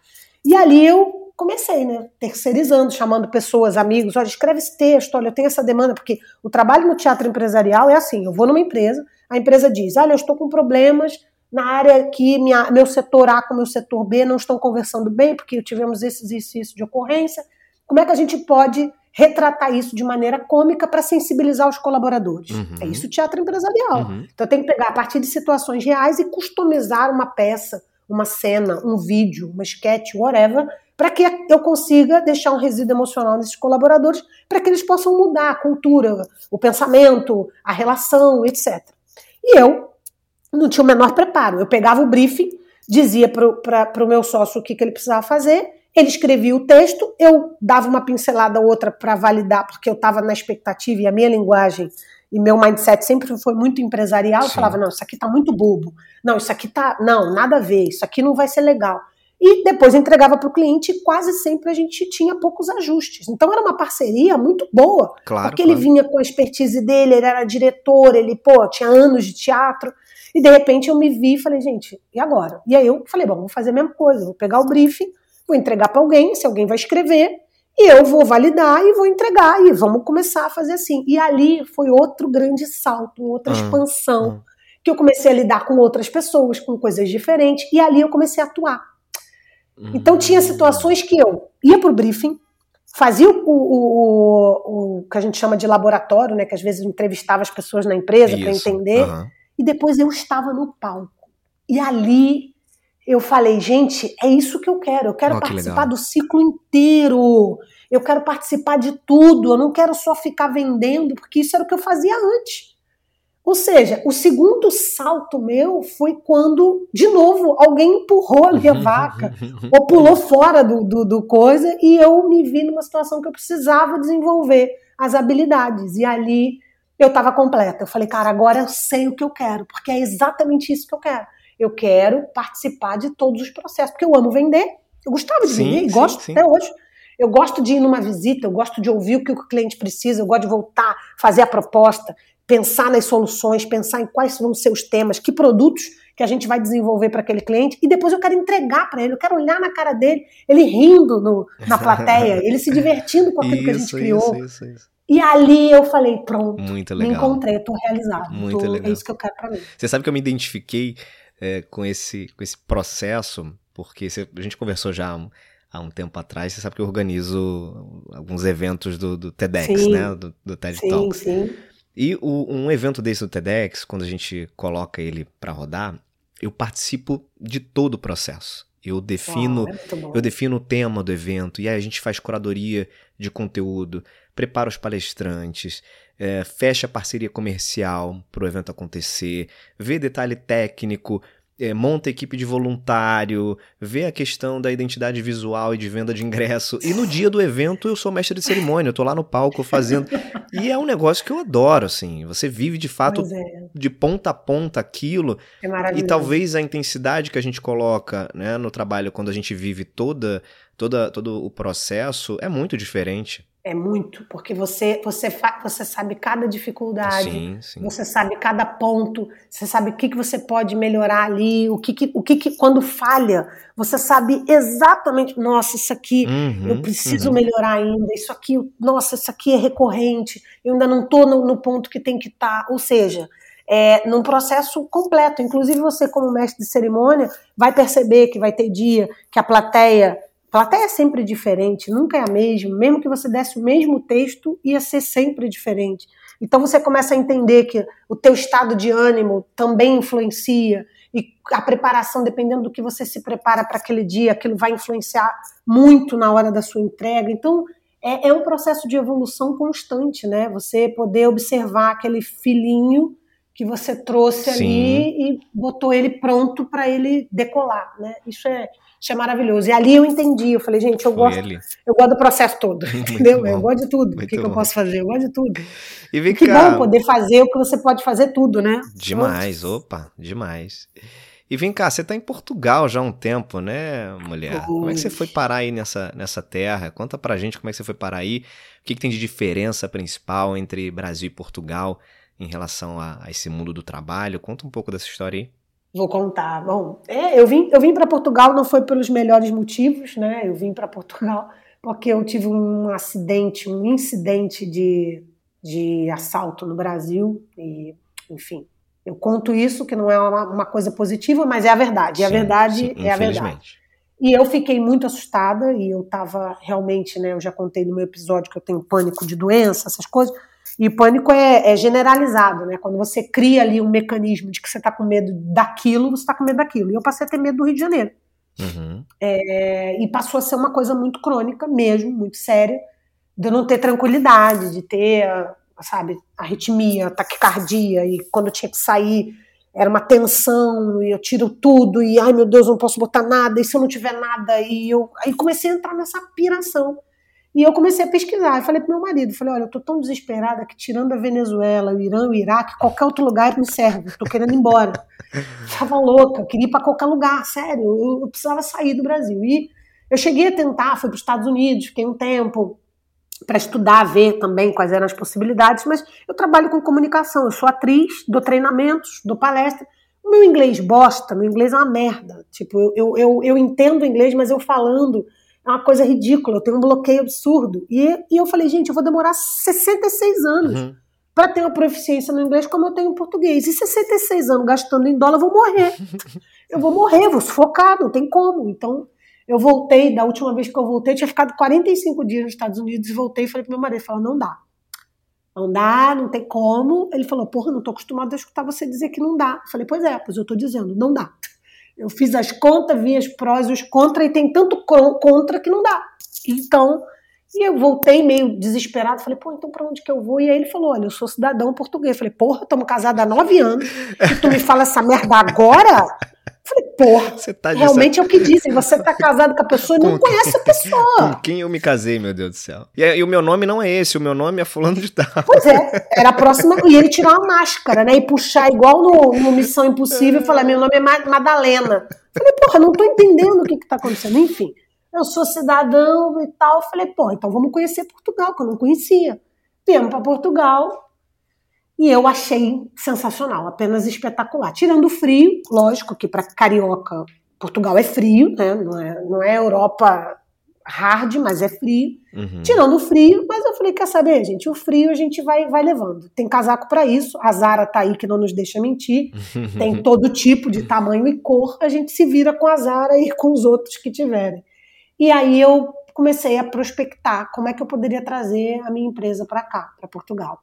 E ali eu comecei, né? Terceirizando, chamando pessoas, amigos, olha, escreve esse texto, olha, eu tenho essa demanda, porque o trabalho no teatro empresarial é assim, eu vou numa empresa, a empresa diz, olha, eu estou com problemas na área que minha, meu setor A com meu setor B não estão conversando bem, porque tivemos esses isso e isso de ocorrência. Como é que a gente pode retratar isso de maneira cômica para sensibilizar os colaboradores? Uhum. É isso o teatro empresarial. Uhum. Então eu tenho que pegar a partir de situações reais e customizar uma peça, uma cena, um vídeo, uma sketch, whatever, para que eu consiga deixar um resíduo emocional nesses colaboradores, para que eles possam mudar a cultura, o pensamento, a relação, etc. E eu não tinha o menor preparo. Eu pegava o briefing, dizia para o meu sócio o que, que ele precisava fazer, ele escrevia o texto, eu dava uma pincelada ou outra para validar, porque eu estava na expectativa e a minha linguagem e meu mindset sempre foi muito empresarial. Sim. Eu falava, não, isso aqui tá muito bobo. Não, isso aqui tá. Não, nada a ver, isso aqui não vai ser legal. E depois entregava para o cliente e quase sempre a gente tinha poucos ajustes. Então era uma parceria muito boa. Claro, porque claro. ele vinha com a expertise dele, ele era diretor, ele, pô, tinha anos de teatro. E de repente eu me vi e falei, gente, e agora? E aí eu falei, bom, vou fazer a mesma coisa, vou pegar o briefing, vou entregar para alguém, se alguém vai escrever, e eu vou validar e vou entregar, e vamos começar a fazer assim. E ali foi outro grande salto, outra uhum. expansão, uhum. que eu comecei a lidar com outras pessoas, com coisas diferentes, e ali eu comecei a atuar. Uhum. Então tinha situações que eu ia para o briefing, fazia o, o, o, o, que a gente chama de laboratório, né, que às vezes entrevistava as pessoas na empresa para entender, e depois eu estava no palco. E ali eu falei, gente, é isso que eu quero. Eu quero oh, participar do ciclo inteiro. Eu quero participar de tudo. Eu não quero só ficar vendendo, porque isso era o que eu fazia antes. Ou seja, o segundo salto meu foi quando, de novo, alguém empurrou a minha vaca, ou pulou fora do, do, do, coisa, e eu me vi numa situação que eu precisava desenvolver as habilidades. E ali eu estava completa. Eu falei, cara, agora eu sei o que eu quero, porque é exatamente isso que eu quero. Eu quero participar de todos os processos, porque eu amo vender, eu gostava de sim, vender e gosto sim. até hoje. Eu gosto de ir numa visita, eu gosto de ouvir o que o cliente precisa, eu gosto de voltar, fazer a proposta, pensar nas soluções, pensar em quais vão ser os temas, que produtos que a gente vai desenvolver para aquele cliente, e depois eu quero entregar para ele, eu quero olhar na cara dele, ele rindo no, na plateia, ele se divertindo com aquilo isso, que a gente criou. Isso, isso, e ali eu falei, pronto, Muito legal. me encontrei, tô realizado. Muito tô, legal. É isso que eu quero para mim. Você sabe que eu me identifiquei é, com, esse, com esse processo, porque a gente conversou já há um, há um tempo atrás, você sabe que eu organizo alguns eventos do, do TEDx, sim. né? Do, do TED sim, Talks. Sim. E o, um evento desse do TEDx, quando a gente coloca ele para rodar, eu participo de todo o processo. Eu defino, oh, é eu defino o tema do evento e aí a gente faz curadoria de conteúdo, prepara os palestrantes, é, fecha parceria comercial para o evento acontecer, vê detalhe técnico, é, monta equipe de voluntário, vê a questão da identidade visual e de venda de ingresso. E no dia do evento eu sou mestre de cerimônia, eu tô lá no palco fazendo. E é um negócio que eu adoro, assim. Você vive de fato é. de ponta a ponta aquilo. É e talvez a intensidade que a gente coloca né, no trabalho quando a gente vive toda, toda, todo o processo é muito diferente. É muito, porque você você você sabe cada dificuldade, sim, sim. você sabe cada ponto, você sabe o que, que você pode melhorar ali, o que, que o que, que quando falha, você sabe exatamente, nossa, isso aqui uhum, eu preciso uhum. melhorar ainda, isso aqui, nossa, isso aqui é recorrente, eu ainda não estou no, no, ponto que tem que estar, tá. ou seja, é, num processo completo. Inclusive, você, como mestre de cerimônia, vai perceber que vai ter dia que a plateia plateia é sempre diferente, nunca é a mesma, mesmo que você desse o mesmo texto, ia ser sempre diferente. Então você começa a entender que o teu estado de ânimo também influencia e a preparação, dependendo do que você se prepara para aquele dia, aquilo vai influenciar muito na hora da sua entrega. Então é, é um processo de evolução constante, né? Você poder observar aquele filhinho que você trouxe Sim. ali e botou ele pronto para ele decolar, né? Isso é isso é maravilhoso. E ali eu entendi, eu falei, gente, eu gosto, eu gosto do processo todo, entendeu? Eu gosto de tudo. o que, que, eu posso fazer? Eu gosto de tudo. E vem que cá... bom poder fazer o que você pode fazer tudo, né? Demais, opa, demais. E vem cá, você está em Portugal já há um tempo, né, mulher? Como é que você foi parar aí nessa, nessa terra? Conta pra gente como é que você foi parar aí. O que, que tem de diferença principal entre Brasil e Portugal em relação a, a esse mundo do trabalho? Conta um pouco dessa história aí. Vou contar. Bom, é, eu vim, eu vim para Portugal não foi pelos melhores motivos, né? Eu vim para Portugal porque eu tive um acidente, um incidente de, de assalto no Brasil e, enfim, eu conto isso que não é uma, uma coisa positiva, mas é a verdade. Sim, a verdade sim, é a verdade. E eu fiquei muito assustada e eu estava realmente, né? Eu já contei no meu episódio que eu tenho pânico de doença, essas coisas. E pânico é, é, generalizado, né? Quando você cria ali um mecanismo de que você está com medo daquilo, você está com medo daquilo. E eu passei a ter medo do Rio de Janeiro. Uhum. É, e passou a ser uma coisa muito crônica mesmo, muito séria, de eu não ter tranquilidade, de ter, sabe, arritmia, taquicardia, e quando eu tinha que sair era uma tensão, e eu tiro tudo, e ai meu Deus, não posso botar nada, e se eu não tiver nada, e eu aí comecei a entrar nessa piração. E eu comecei a pesquisar. Eu falei pro meu marido, falei, olha, eu tô tão desesperada que tirando a Venezuela, o Irã, o Iraque, qualquer outro lugar me serve. Tô querendo ir embora. Tava louca, queria ir para qualquer lugar, sério. Eu, eu, precisava sair do Brasil. E eu cheguei a tentar, fui para os Estados Unidos, fiquei um tempo para estudar, ver também quais eram as possibilidades, mas eu trabalho com comunicação, eu sou atriz, dou treinamentos, dou palestra. O meu inglês bosta, meu inglês é uma merda. Tipo, eu, eu, eu, entendo inglês, mas eu falando uma coisa ridícula, eu tenho um bloqueio absurdo. E, e eu falei, gente, eu vou demorar 66 anos uhum. para ter uma proficiência no inglês como eu tenho em português. E 66 anos gastando em dólar, eu vou morrer. eu vou morrer, vou sufocar, não tem como. Então, eu voltei, da última vez que eu voltei, eu tinha ficado 45 dias nos Estados Unidos e voltei e falei pro meu marido, falou, não dá. Não dá, não tem como. Ele falou, porra, não tô acostumado a escutar você dizer que não dá. Eu falei, pois é, pois eu tô dizendo, não dá. Eu fiz as contas, vi as prós e os contra, e tem tanto contra que não dá. Então, e eu voltei meio desesperado, falei, pô, então pra onde que eu vou? E aí ele falou, olha, eu sou cidadão português. Eu falei, porra, estamos casados há nove anos, e tu me fala essa merda agora? Falei, porra, tá realmente é o que dizem. Você tá casado com a pessoa e não conhece a pessoa. Com quem eu me casei, meu Deus do céu. E, e, o meu nome não é esse, o meu nome é fulano de tal. Pois é, era a próxima. E ele tirar uma máscara, né? E puxar igual no, no Missão Impossível e falar, meu nome é Madalena. Falei, porra, não tô entendendo o que que tá acontecendo. Enfim, eu sou cidadão e tal. Falei, porra, então vamos conhecer Portugal, que eu não conhecia. Viemos para Portugal, e eu achei sensacional, apenas espetacular. Tirando o frio, lógico que para carioca Portugal é frio, né? Não é, não é Europa hard, mas é frio. Uhum. Tirando o frio, mas eu falei, quer saber, gente? O frio a gente vai, vai levando. Tem casaco para isso. A Zara tá aí que não nos deixa mentir. Tem todo tipo de tamanho e cor. A gente se vira com a Zara e com os outros que tiverem. E aí eu comecei a prospectar como é que eu poderia trazer a minha empresa para cá, para Portugal.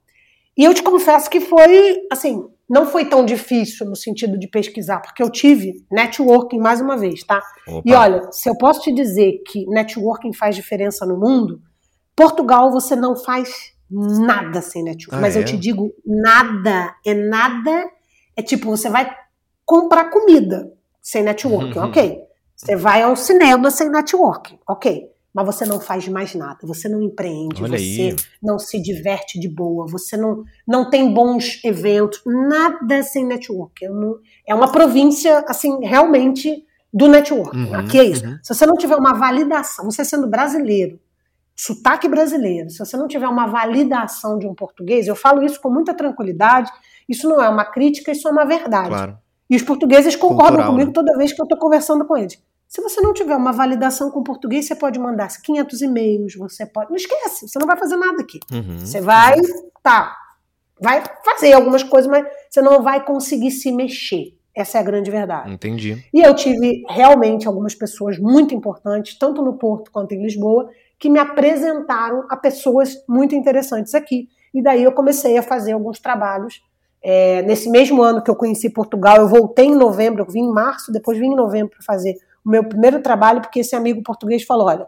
E eu te confesso que foi, assim, não foi tão difícil no sentido de pesquisar, porque eu tive networking mais uma vez, tá? Opa. E olha, se eu posso te dizer que networking faz diferença no mundo, Portugal você não faz nada sem networking. Ah, Mas é? eu te digo, nada, é nada. É tipo, você vai comprar comida sem networking, uhum. ok. Você vai ao cinema sem networking, ok mas você não faz mais nada, você não empreende, Olha você aí. não se diverte de boa, você não, não tem bons eventos, nada sem network. É uma província, assim, realmente do network. Uhum, Aqui é isso. Uhum. Se você não tiver uma validação, você sendo brasileiro, sotaque brasileiro, se você não tiver uma validação de um português, eu falo isso com muita tranquilidade, isso não é uma crítica, isso é uma verdade. Claro. E os portugueses concordam Cultural, comigo né? toda vez que eu estou conversando com eles. Se você não tiver uma validação com português, você pode mandar 500 e-mails, você pode. Não esquece, você não vai fazer nada aqui. Uhum. Você vai, tá, vai fazer algumas coisas, mas você não vai conseguir se mexer. Essa é a grande verdade. Entendi. E eu tive realmente algumas pessoas muito importantes, tanto no Porto quanto em Lisboa, que me apresentaram a pessoas muito interessantes aqui. E daí eu comecei a fazer alguns trabalhos. É, nesse mesmo ano que eu conheci Portugal, eu voltei em novembro, eu vim em março, depois vim em novembro para fazer o meu primeiro trabalho, porque esse amigo português falou: olha,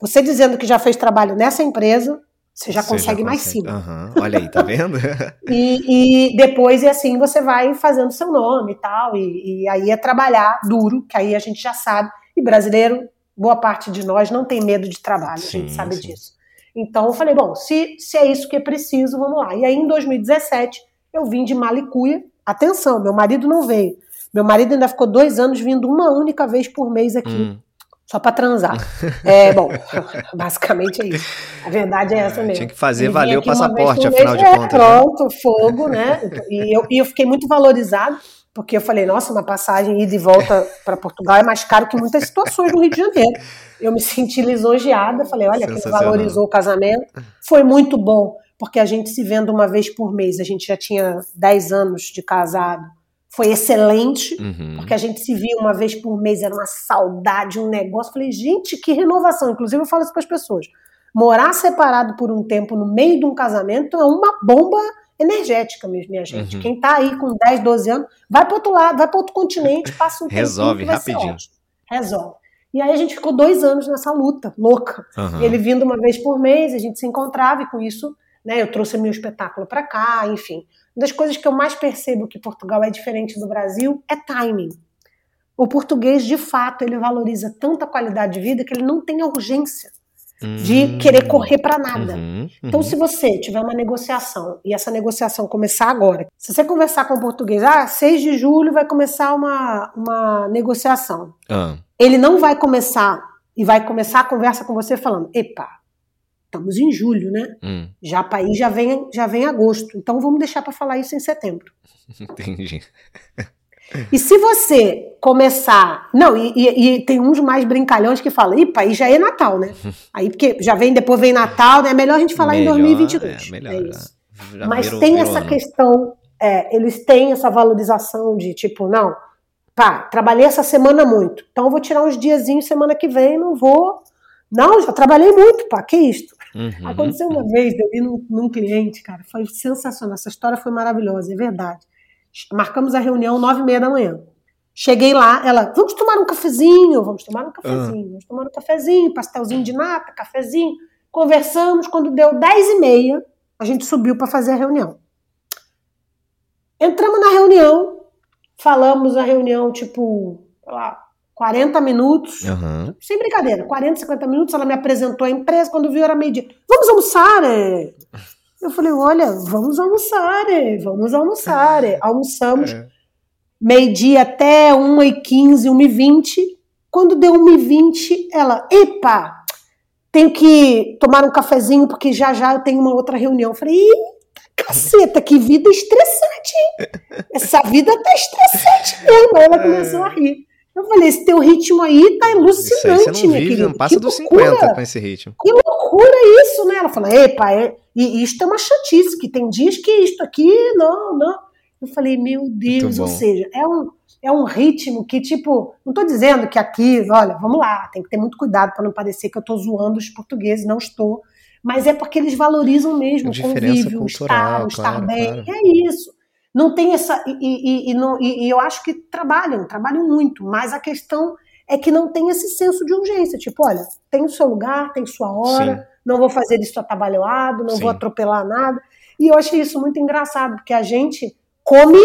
você dizendo que já fez trabalho nessa empresa, você já você consegue já mais cinco. Uhum. Olha aí, tá vendo? e, e, depois, e assim, você vai fazendo seu nome e tal. E, e, aí é trabalhar duro, que aí a gente já sabe. E brasileiro, boa parte de nós não tem medo de trabalho, sim, a gente sabe sim. disso. Então eu falei, bom, se, se é isso que é preciso, vamos lá. E aí em 2017 eu vim de Malicuia. Atenção, meu marido não veio. Meu marido ainda ficou dois anos vindo uma única vez por mês aqui. Hum. só para transar. É, bom, basicamente é isso. A verdade é essa mesmo. Tinha que fazer valer o passaporte, afinal de é, contas. Né? Pronto, né? fogo, né? E eu, e eu fiquei muito valorizado, porque eu falei, nossa, uma passagem ida e volta para Portugal é mais caro que muitas situações no Rio de Janeiro. Eu me senti lisonjeada, falei, olha, quem valorizou o casamento. Foi muito bom, porque a gente se vendo uma vez por mês, a gente já tinha 10 anos de casado foi excelente, uhum. porque a gente se via uma vez por mês, era uma saudade, um negócio. Falei, gente, que renovação. Inclusive, eu falo isso para as pessoas. Morar separado por um tempo no meio de um casamento é uma bomba energética mesmo, minha gente. Uhum. Quem tá aí com 10, 12 anos, vai para outro lado, vai para outro continente, passa um tempo. Resolve rapidinho. Resolve. E aí a gente ficou dois anos nessa luta louca. Uhum. Ele vindo uma vez por mês, a gente se encontrava e com isso, né, eu trouxe meu espetáculo para cá, enfim. Uma das coisas que eu mais percebo que Portugal é diferente do Brasil é timing. O português, de fato, ele valoriza tanta qualidade de vida que ele não tem a urgência de hum, querer correr para nada. Uhum, uhum. Então, se você tiver uma negociação e essa negociação começar agora, se você conversar com o português, ah, 6 de julho vai começar uma, uma negociação. Ah. Ele não vai começar e vai começar a conversa com você falando: epa, Estamos em julho, né? Hum. Já aí já vem, já vem agosto. Então vamos deixar para falar isso em setembro. Entendi. E se você começar. Não, e, e, e, tem uns mais brincalhões que falam, ih, aí já é Natal, né? Aí, porque já vem, depois vem Natal, né? É melhor a gente falar melhor, em 2022. É, melhor, é isso. Mas virou, tem virou essa ano. questão, é, eles têm essa valorização de tipo, não, pá, trabalhei essa semana muito, então eu vou tirar uns diazinhos semana que vem, não vou. Não, já trabalhei muito, pá, que isto? Uhum. Aconteceu uma vez, eu vi num, num, cliente, cara, foi sensacional. Essa história foi maravilhosa, é verdade. Marcamos a reunião nove e meia da manhã. Cheguei lá, ela, vamos tomar um cafezinho, vamos tomar um cafezinho, uhum. vamos tomar um cafezinho, pastelzinho de nata, cafezinho. Conversamos, quando deu dez e meia, a gente subiu para fazer a reunião. Entramos na reunião, falamos a reunião, tipo, sei lá, 40 minutos, uhum. sem brincadeira, 40, 50 minutos, ela me apresentou a empresa, quando viu era meio-dia. Vamos almoçar, é? Eu falei, olha, vamos almoçar, é? vamos almoçar. É? Almoçamos é. meio-dia até 1h15, 1h20. Quando deu 1h20, ela, epa, tenho que tomar um cafezinho, porque já já eu tenho uma outra reunião. Eu falei, caceta, que vida estressante, hein? Essa vida tá estressante mesmo. Aí ela começou a rir. Eu falei, esse teu ritmo aí tá alucinante, isso aí minha querida. Não passa que dos loucura, 50 com esse ritmo. Que loucura isso, né? Ela falou, epa, é, e isto é uma chatice, que tem dias que isto aqui, não, não. Eu falei, meu Deus, ou seja, é um, é um ritmo que, tipo, não tô dizendo que aqui, olha, vamos lá, tem que ter muito cuidado para não parecer que eu tô zoando os portugueses, não estou. Mas é porque eles valorizam mesmo o convívio, o estar, o estar claro, bem. Claro. É isso não tem essa. E, e, e, não, e, eu acho que trabalham, trabalham muito, mas a questão é que não tem esse senso de urgência. Tipo, olha, tem o seu lugar, tem sua hora, Sim. não vou fazer isso atabalhoado, não Sim. vou atropelar nada. E eu achei isso muito engraçado, porque a gente come,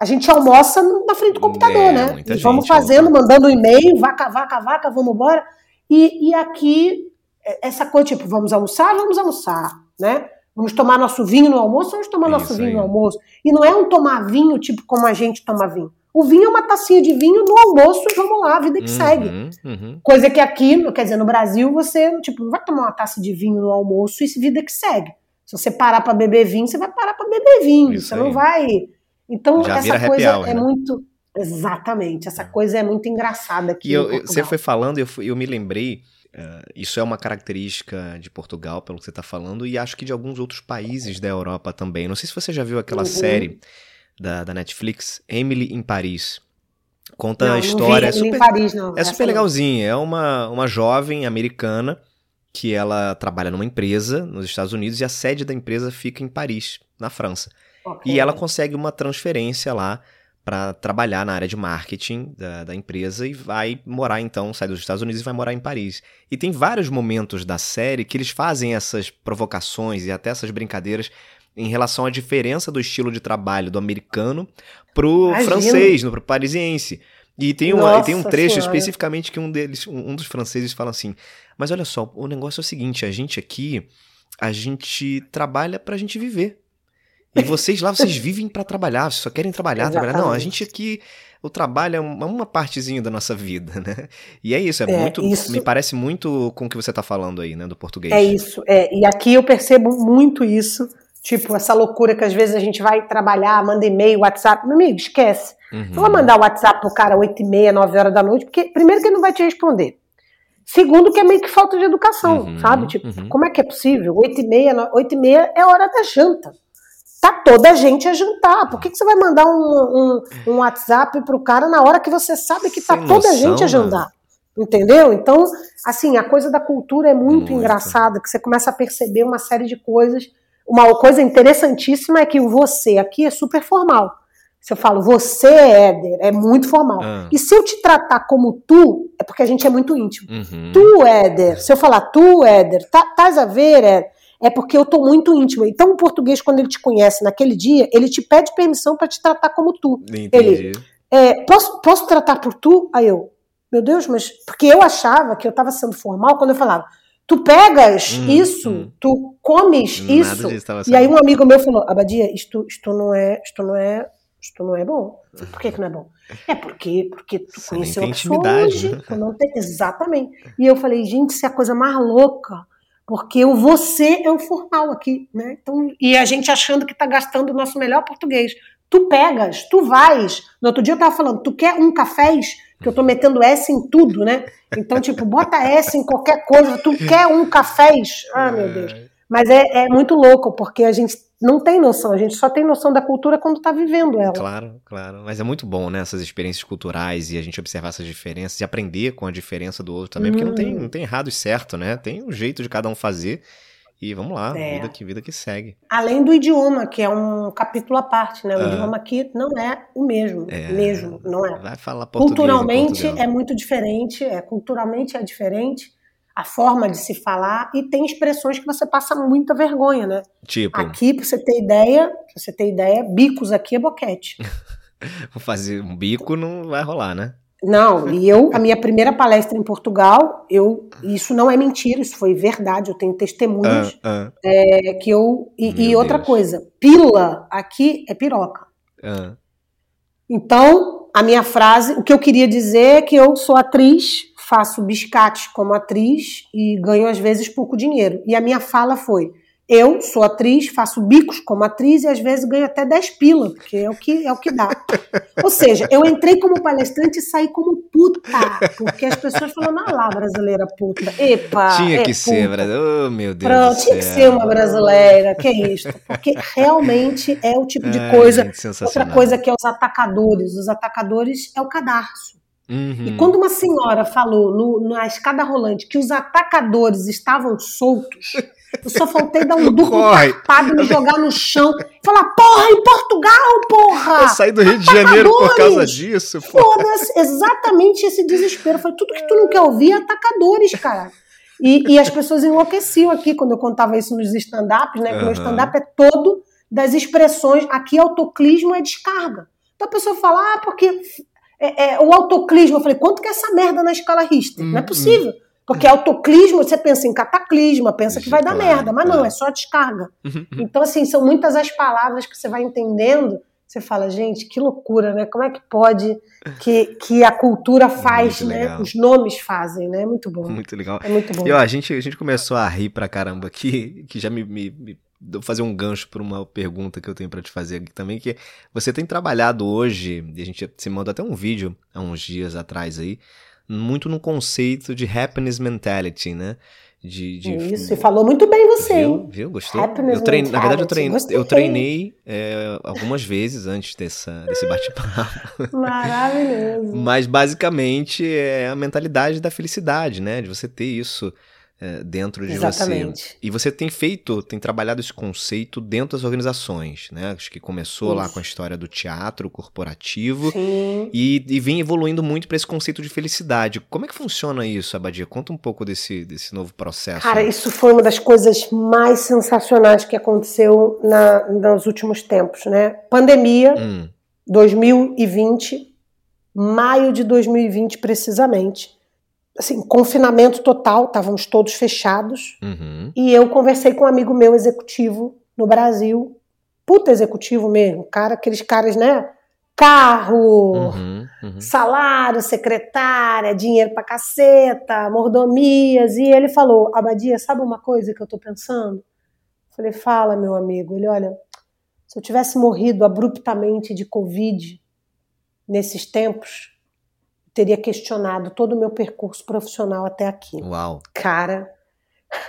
a gente almoça na frente do computador, é, né? E vamos fazendo, mandando um e-mail, vaca, vaca, vaca, vamos embora. E, e aqui, é, essa coisa, tipo, vamos almoçar, vamos almoçar, né? Vamos tomar nosso vinho no almoço, vamos tomar nosso vinho aí. no almoço. E não é um tomar vinho tipo como a gente toma vinho. O vinho é uma tacinha de vinho no almoço vamos lá, a vida que uhum, segue. Uhum. Coisa que aqui, quer dizer, no Brasil, você tipo, não vai tomar uma taça de vinho no almoço e vida que segue. Se você parar para beber vinho, você vai parar para beber vinho. Isso você aí. não vai. Então, Já essa coisa hour, é né? muito. Exatamente, essa é. coisa é muito engraçada aqui. E eu, você foi falando, eu, eu me lembrei Uh, isso é uma característica de Portugal, pelo que você está falando, e acho que de alguns outros países da Europa também. Não sei se você já viu aquela uhum. série da, da Netflix, Emily em Paris. Conta não, a história. Não vi, é super, Paris, não. É super legalzinha. É uma, uma jovem americana que ela trabalha numa empresa nos Estados Unidos e a sede da empresa fica em Paris, na França. Okay. E ela consegue uma transferência lá para trabalhar na área de marketing da, da, empresa e vai morar então, sai dos Estados Unidos e vai morar em Paris. E tem vários momentos da série que eles fazem essas provocações e até essas brincadeiras em relação à diferença do estilo de trabalho do americano pro Imagina. francês, no pro parisiense. E tem, uma, tem um trecho senhora. especificamente que um deles, um, um dos franceses fala assim: "Mas olha só, o negócio é o seguinte, a gente aqui, a gente trabalha pra gente viver. E vocês lá, vocês vivem para trabalhar, vocês só querem trabalhar, trabalhar. Não, a gente aqui, o trabalho é uma, partezinha da nossa vida, né? E é isso, é, é muito, isso... me parece muito com o que você tá falando aí, né, do português. É isso, é. E aqui eu percebo muito isso, tipo, essa loucura que às vezes a gente vai trabalhar, manda e-mail, WhatsApp. Meu amigo, esquece. Uhum. Não vou mandar o WhatsApp pro cara 8 e meia, 9 horas da noite, porque primeiro que ele não vai te responder. Segundo, que é meio que falta de educação, uhum, sabe? Tipo, uhum. como é que é possível? Oito e meia, oito e meia é hora da janta. Tá toda a gente a jantar. Por que, que você vai mandar um, um, um WhatsApp pro cara na hora que você sabe que tá Sem toda noção, a gente a jantar? Entendeu? Então, assim, a coisa da cultura é muito, muito engraçada, que você começa a perceber uma série de coisas. Uma coisa interessantíssima é que o você aqui é super formal. Se eu falo você, Éder, é muito formal. Ah. E se eu te tratar como tu, é porque a gente é muito íntimo. Uhum. Tu, Éder, se eu falar tu, Éder, tá, a ver, Éder, é porque eu tô muito íntimo. Então o português, quando ele te conhece naquele dia, ele te pede permissão para te tratar como tu. Entendi. Ele, é, posso, posso tratar por tu? Aí eu, meu Deus, mas. Porque eu achava que eu estava sendo formal quando eu falava. Tu pegas hum, isso, hum. tu comes Nada isso. E aí um amigo meu falou, Abadia, isto, isto não é, isto não é isto não é bom. Por que, que não é bom? É porque, porque tu Você conheceu a pessoa hoje, né? tu não tem. Exatamente. E eu falei, gente, isso é a coisa mais louca. Porque o você é o formal aqui, né? Então, e a gente achando que está gastando o nosso melhor português. Tu pegas, tu vais. No outro dia eu tava falando, tu quer um cafés? Que eu tô metendo S em tudo, né? Então, tipo, bota S em qualquer coisa. Tu quer um cafés? Ah, meu Deus. Mas é, é muito louco, porque a gente não tem noção, a gente só tem noção da cultura quando está vivendo ela. Claro, claro. Mas é muito bom, né? Essas experiências culturais e a gente observar essas diferenças e aprender com a diferença do outro também, hum. porque não tem, não tem errado e certo, né? Tem um jeito de cada um fazer. E vamos lá, é. vida, que, vida que segue. Além do idioma, que é um capítulo à parte, né? O idioma aqui não é o mesmo, é, mesmo, não é. Vai falar português Culturalmente é muito diferente, é, culturalmente é diferente a forma de se falar e tem expressões que você passa muita vergonha, né? Tipo. Aqui, pra você ter ideia, pra você ter ideia, bicos aqui é boquete. Vou fazer um bico não vai rolar, né? Não, e eu, a minha primeira palestra em Portugal, eu, isso não é mentira, isso foi verdade, eu tenho testemunhos. Uh, uh. É, que eu. E, e outra coisa, pila aqui é piroca. Uh. Então, a minha frase, o que eu queria dizer é que eu sou atriz, faço biscate como atriz e ganho às vezes pouco dinheiro. E a minha fala foi: eu sou atriz, faço bicos como atriz e às vezes ganho até 10 pila, porque é o que, é o que dá. Ou seja, eu entrei como palestrante e saí como puta, porque as pessoas falam, ah lá, brasileira puta. Epa! Tinha é que ser, brasileira. Oh, meu Deus. Pronto, tinha que ser uma brasileira, que é isso. Porque realmente é o tipo de Ai, coisa. Gente, Outra coisa que é os atacadores. Os atacadores é o cadarço. Uhum. E quando uma senhora falou no, na escada rolante que os atacadores estavam soltos, eu só faltei dar um duplo tapado, me jogar no chão e falar: porra, em Portugal, porra! Eu saí do Rio de Janeiro por causa disso, Foda-se, exatamente esse desespero. Foi tudo que tu não quer ouvir é atacadores, cara. E, e, as pessoas enlouqueciam aqui quando eu contava isso nos stand-ups, né? Que uhum. o stand-up é todo das expressões. Aqui, autoclismo é descarga. Então a pessoa fala, ah, porque é, é, o autoclismo. Eu falei, quanto que é essa merda na escala Richter? Hum, não é hum, possível. Hum. Porque autoclismo, você pensa em cataclisma, pensa que vai dar merda, mas não, é só descarga. Uhum, uhum. Então, assim, são muitas as palavras que você vai entendendo. Você fala, gente, que loucura, né? Como é que pode que, que a cultura faz, né? Legal. Os nomes fazem, né? É muito bom. Muito legal. É muito bom. E ó, a gente, a gente começou a rir pra caramba aqui, que já me, me, me fazer um gancho para uma pergunta que eu tenho para te fazer aqui também, que você tem trabalhado hoje, e a gente se mandou até um vídeo há uns dias atrás aí, muito no conceito de happiness mentality, né? De, de, Isso, e falou muito bem você, viu? Viu? Gostou? eu treine, na verdade, eu treinei, eu treinei é, algumas vezes antes dessa, desse bate-papo. Maravilhoso. Mas basicamente é a mentalidade da felicidade, né? De você ter isso é, dentro de Exatamente. você. E você tem feito, tem trabalhado esse conceito dentro das organizações, né? Acho que começou Isso. lá com a história do teatro corporativo e, e, vem evoluindo muito para esse conceito de felicidade. Como é que funciona isso, Abadia? Conta um pouco desse, desse novo processo. Cara, isso foi uma das coisas mais sensacionais que aconteceu na, nos últimos tempos, né? Pandemia, hum. 2020, maio de 2020 precisamente assim, confinamento total, estávamos todos fechados. Uhum. E eu conversei com um amigo meu executivo no Brasil puta executivo mesmo, cara, aqueles caras, né? Carro, uhum, uhum. salário, secretária, dinheiro pra caceta, mordomias. E ele falou: Abadia, sabe uma coisa que eu tô pensando? Falei, fala, meu amigo. Ele, olha, se eu tivesse morrido abruptamente de Covid nesses tempos, teria questionado todo o meu percurso profissional até aqui. Uau. Cara.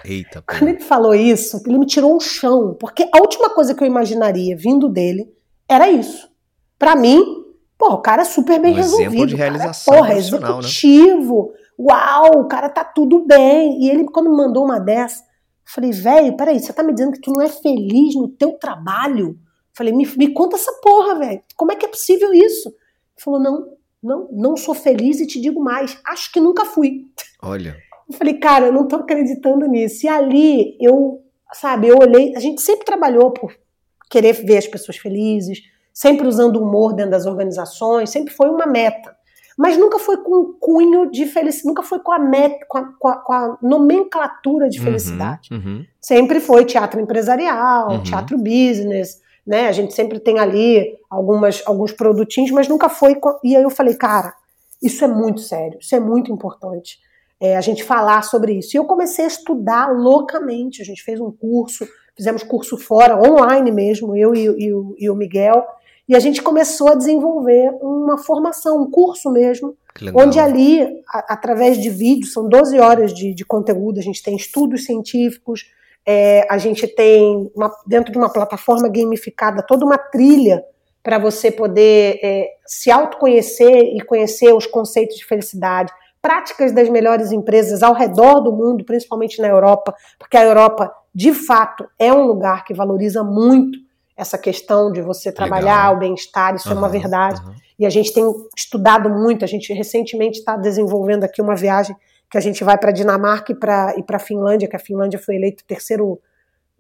Eita, pô. Quando ele falou isso, ele me tirou um chão, porque a última coisa que eu imaginaria vindo dele era isso. Para mim, pô, o cara é super bem um resolvido. Exemplo de realização cara, porra, executivo. Né? Uau, o cara tá tudo bem. E ele, quando me mandou uma dessa, falei, velho, peraí, você tá me dizendo que tu não é feliz no teu trabalho? Falei, me, me conta essa porra, velho. Como é que é possível isso? Ele falou, não, não, não sou feliz e te digo mais, acho que nunca fui. Olha. Eu falei, cara, eu não tô acreditando nisso. E ali eu, sabe, eu olhei, a gente sempre trabalhou por querer ver as pessoas felizes, sempre usando humor dentro das organizações, sempre foi uma meta. Mas nunca foi com um cunho de felicidade, nunca foi com a, meta, com a, com a, com a nomenclatura de uhum, felicidade. Uhum, uhum. Sempre foi teatro empresarial, uhum. teatro business, né? A gente sempre tem ali algumas, alguns produtinhos, mas nunca foi. E aí eu falei, cara, isso é muito sério, isso é muito importante. É, a gente falar sobre isso. E eu comecei a estudar loucamente. A gente fez um curso, fizemos curso fora, online mesmo, eu e, e, e o Miguel. E a gente começou a desenvolver uma formação, um curso mesmo, onde ali, a, através de vídeos, são 12 horas de, de conteúdo, a gente tem estudos científicos, é, a gente tem, uma, dentro de uma plataforma gamificada, toda uma trilha para você poder é, se autoconhecer e conhecer os conceitos de felicidade, práticas das melhores empresas ao redor do mundo, principalmente na Europa, porque a Europa, de fato, é um lugar que valoriza muito essa questão de você trabalhar Legal. o bem-estar, isso uhum, é uma verdade. Uhum. E a gente tem estudado muito, a gente recentemente está desenvolvendo aqui uma viagem que a gente vai para a Dinamarca e para a Finlândia, que a Finlândia foi eleito terceiro,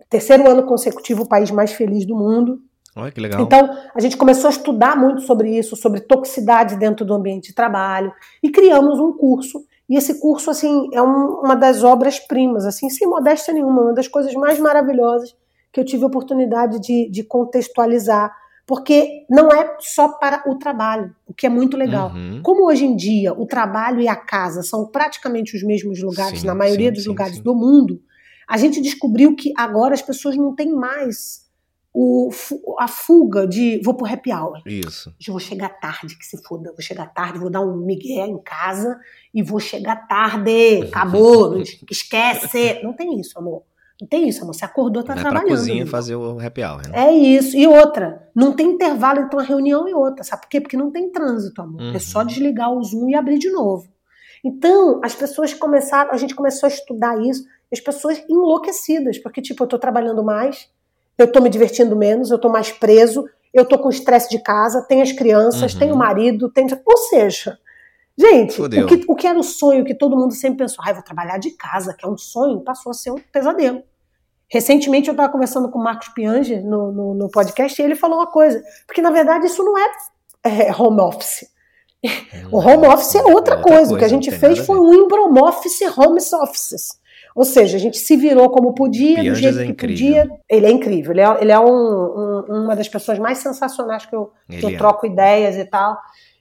terceiro ano consecutivo o país mais feliz do mundo. Olha que legal. Então, a gente começou a estudar muito sobre isso, sobre toxicidade dentro do ambiente de trabalho, e criamos um curso. E esse curso, assim, é um, uma das obras-primas, assim, sem modéstia nenhuma, uma das coisas mais maravilhosas que eu tive a oportunidade de, de contextualizar, porque não é só para o trabalho, o que é muito legal. Uhum. Como hoje em dia o trabalho e a casa são praticamente os mesmos lugares, sim, na maioria sim, dos sim, lugares do mundo, a gente descobriu que agora as pessoas não têm mais o, a fuga de vou pro happy hour. Isso. Eu vou chegar tarde, que se foda. Vou chegar tarde, vou dar um migué em casa e vou chegar tarde. Acabou. esquece. Não tem isso, amor. Não tem isso, amor. Você acordou, tá Vai trabalhando. Pra cozinha fazer o happy hour, né? É isso. E outra, não tem intervalo entre uma reunião e outra. Sabe por quê? Porque não tem trânsito, amor. Uhum. É só uhum. desligar o Zoom e abrir de novo. Então, as pessoas começaram, a gente começou a estudar isso, as pessoas enlouquecidas, porque, tipo, eu tô trabalhando mais, eu tô me divertindo menos, eu tô mais preso, eu tô com estresse de casa, tenho as crianças, uhum. tenho o marido, tenho. Ou seja, Gente, o que, o que, era o sonho que todo mundo sempre pensou, ah, vou trabalhar de casa, que é um sonho, passou a ser um pesadelo. Recentemente eu estava conversando com o Marcos Piange no, no, no, podcast e ele falou uma coisa, porque na verdade isso não é, é home office. o home office é outra, é outra coisa. coisa. O que a gente fez foi um Imbrom Office Home Offices. Ou seja, a gente se virou como podia, do jeito é que podia. Ele é incrível. Ele é, ele é um, um, uma das pessoas mais sensacionais que eu, que eu é. troco ideias e tal.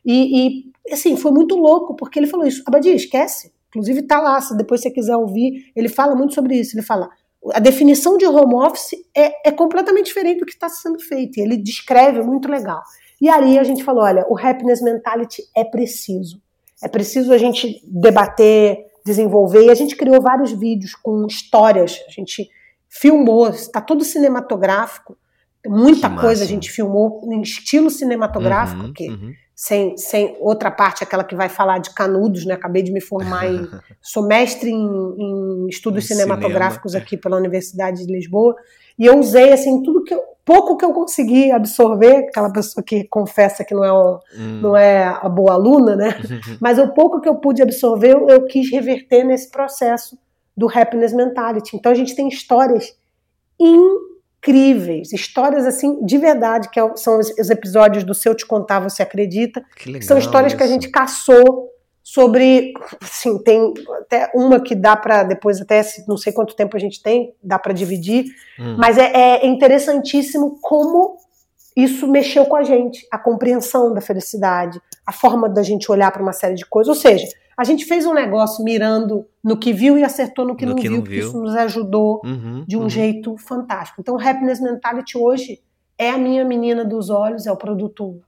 E, e, assim, foi muito louco, porque ele falou isso. Abadia, esquece. Inclusive tá lá, se depois você quiser ouvir, ele fala muito sobre isso. Ele fala, a definição de home office é, é completamente diferente do que está sendo feito. E ele descreve muito legal. E aí a gente falou, olha, o happiness mentality é preciso. É preciso a gente debater, desenvolver. E a gente criou vários vídeos com histórias. A gente filmou, está todo cinematográfico. Muita coisa a gente filmou em estilo cinematográfico, uhum, que uhum sem, sem outra parte, aquela que vai falar de canudos, né? Acabei de me formar em. sou mestre em, em estudos em cinematográficos cinema. aqui pela Universidade de Lisboa. E eu usei assim tudo que eu, pouco que eu consegui absorver, aquela pessoa que confessa que não é, o, hum. não é a boa aluna, né? Mas o pouco que eu pude absorver, eu, eu quis reverter nesse processo do happiness mentality. Então a gente tem histórias incríveis incríveis, histórias assim de verdade, que são os episódios do Se Eu Te Contar Você Acredita, que legal, são histórias isso. que a gente caçou sobre, sim, tem até uma que dá para depois até não sei quanto tempo a gente tem, dá para dividir, hum. mas é, é interessantíssimo como isso mexeu com a gente, a compreensão da felicidade, a forma da gente olhar para uma série de coisas, ou seja, a gente fez um negócio mirando no que viu e acertou no que, no não, que viu, não viu, isso nos ajudou uhum, de um uhum. jeito fantástico. Então, o Happiness Mentality hoje é a minha menina dos olhos, é o produto,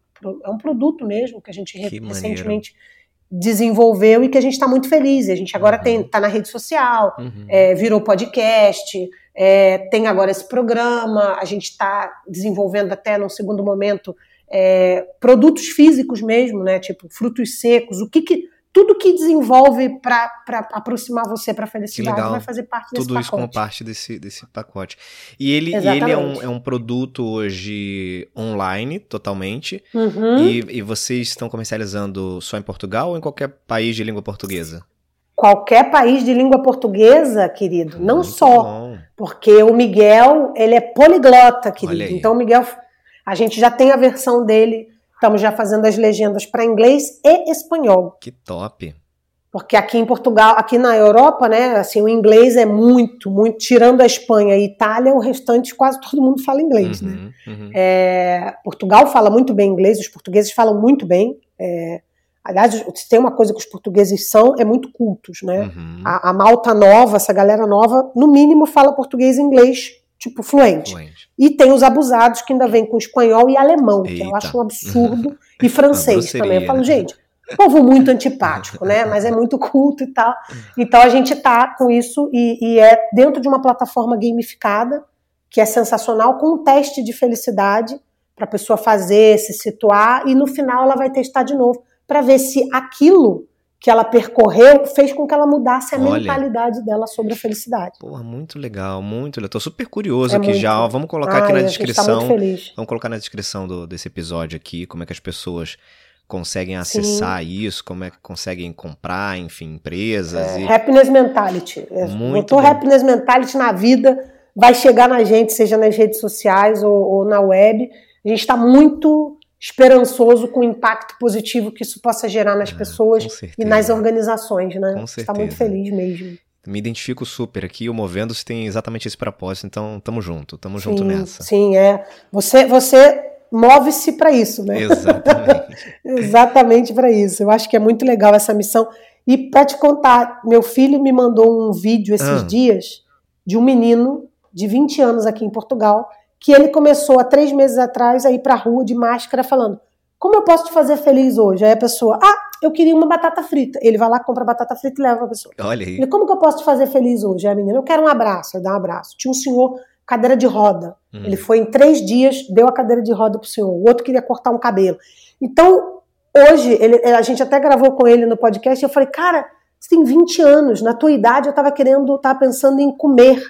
é um produto mesmo que a gente que recentemente maneiro desenvolveu e que a gente está muito feliz. A gente agora uhum. tem tá na rede social, uhum. é, virou podcast, é, tem agora esse programa. A gente está desenvolvendo até no segundo momento é, produtos físicos mesmo, né? Tipo frutos secos. O que, que tudo que desenvolve para aproximar você para a felicidade vai fazer parte desse tudo pacote. Tudo isso como parte desse, desse pacote. E ele, ele é, um, é um produto hoje online, totalmente. Uhum. E, e vocês estão comercializando só em Portugal ou em qualquer país de língua portuguesa? Qualquer país de língua portuguesa, querido. Muito não só. Bom. Porque o Miguel, ele é poliglota, querido. Então, o Miguel, a gente já tem a versão dele Estamos já fazendo as legendas para inglês e espanhol. Que top! Porque aqui em Portugal, aqui na Europa, né, assim, o inglês é muito, muito, tirando a Espanha e Itália, o restante quase todo mundo fala inglês, né? uhum, né? Uhum. É, Portugal fala muito bem inglês, os portugueses falam muito bem. É, aliás, se tem uma coisa que os portugueses são, é muito cultos, né? Uhum. A, a Malta nova, essa galera nova, no mínimo fala português e inglês tipo, fluente. fluente. E tem os abusados que ainda vêm com espanhol e alemão, Eita. que eu acho um absurdo, e francês também. Eu falo, gente, povo muito antipático, né? Mas é muito culto e tal. Então a gente tá com isso e, e é dentro de uma plataforma gamificada, que é sensacional, com um teste de felicidade para a pessoa fazer, se situar, e no final ela vai testar de novo para ver se aquilo que ela percorreu fez com que ela mudasse a Olha, mentalidade dela sobre a felicidade. Porra, muito legal, muito legal. Tô super curioso é aqui muito. já. Vamos colocar Ai, aqui na tá descrição. Tá vamos colocar na descrição do, desse episódio aqui como é que as pessoas conseguem acessar Sim. isso, como é que conseguem comprar, enfim, empresas. É, e... Happiness Mentality. É, muito Botou bom. Happiness Mentality na vida, vai chegar na gente, seja nas redes sociais ou, ou na web. A gente está muito esperançoso com o impacto positivo que isso possa gerar nas ah, pessoas e nas organizações, né? Com certeza. Está muito feliz mesmo. Me identifico super aqui, o Movendo-se tem exatamente esse propósito, então tamo junto, tamo junto sim, nessa. Sim, é. Você, você move-se para isso, né? Exatamente. exatamente para isso. Eu acho que é muito legal essa missão. E para te contar, meu filho me mandou um vídeo esses ah. dias de um menino de 20 anos aqui em Portugal que ele começou há três meses atrás a ir para a rua de máscara falando: Como eu posso te fazer feliz hoje? Aí a pessoa, ah, eu queria uma batata frita. Ele vai lá, compra batata frita e leva a pessoa. Olha aí. Ele, como que eu posso te fazer feliz hoje? Aí a menina, eu quero um abraço. Ele dá um abraço. Tinha um senhor, cadeira de roda. Hum. Ele foi em três dias, deu a cadeira de roda pro senhor. O outro queria cortar um cabelo. Então, hoje, ele, a gente até gravou com ele no podcast e eu falei, cara, você tem 20 anos, na tua idade eu tava querendo, tava pensando em comer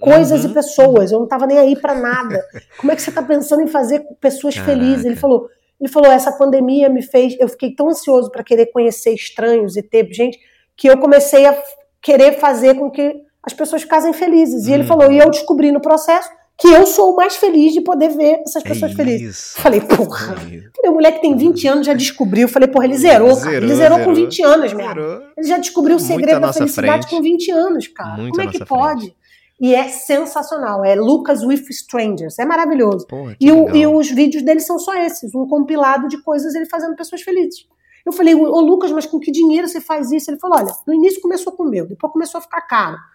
coisas uhum. e pessoas. Eu não estava nem aí para nada. Como é que você está pensando em fazer pessoas Caraca. felizes? Ele falou, ele falou, essa pandemia me fez, eu fiquei tão ansioso para querer conhecer estranhos e ter gente que eu comecei a querer fazer com que as pessoas ficassem felizes. E ele uhum. falou, e eu descobri no processo que eu sou o mais feliz de poder ver essas é pessoas é felizes. Falei, porra. É mulher que tem 20 anos já descobriu. Falei, porra, ele zerou, zerou cara. Ele zerou, zerou, com 20 anos, mesmo. Ele já descobriu o segredo da felicidade frente. com 20 anos, cara. Muito Como é que pode? E é sensacional. É Lucas with Strangers. É maravilhoso. Porra, e, o, e, os vídeos dele são só esses: um compilado de coisas ele fazendo pessoas felizes. Eu falei, ô Lucas, mas com que dinheiro você faz isso? Ele falou: olha, no início começou com meu, depois começou a ficar caro.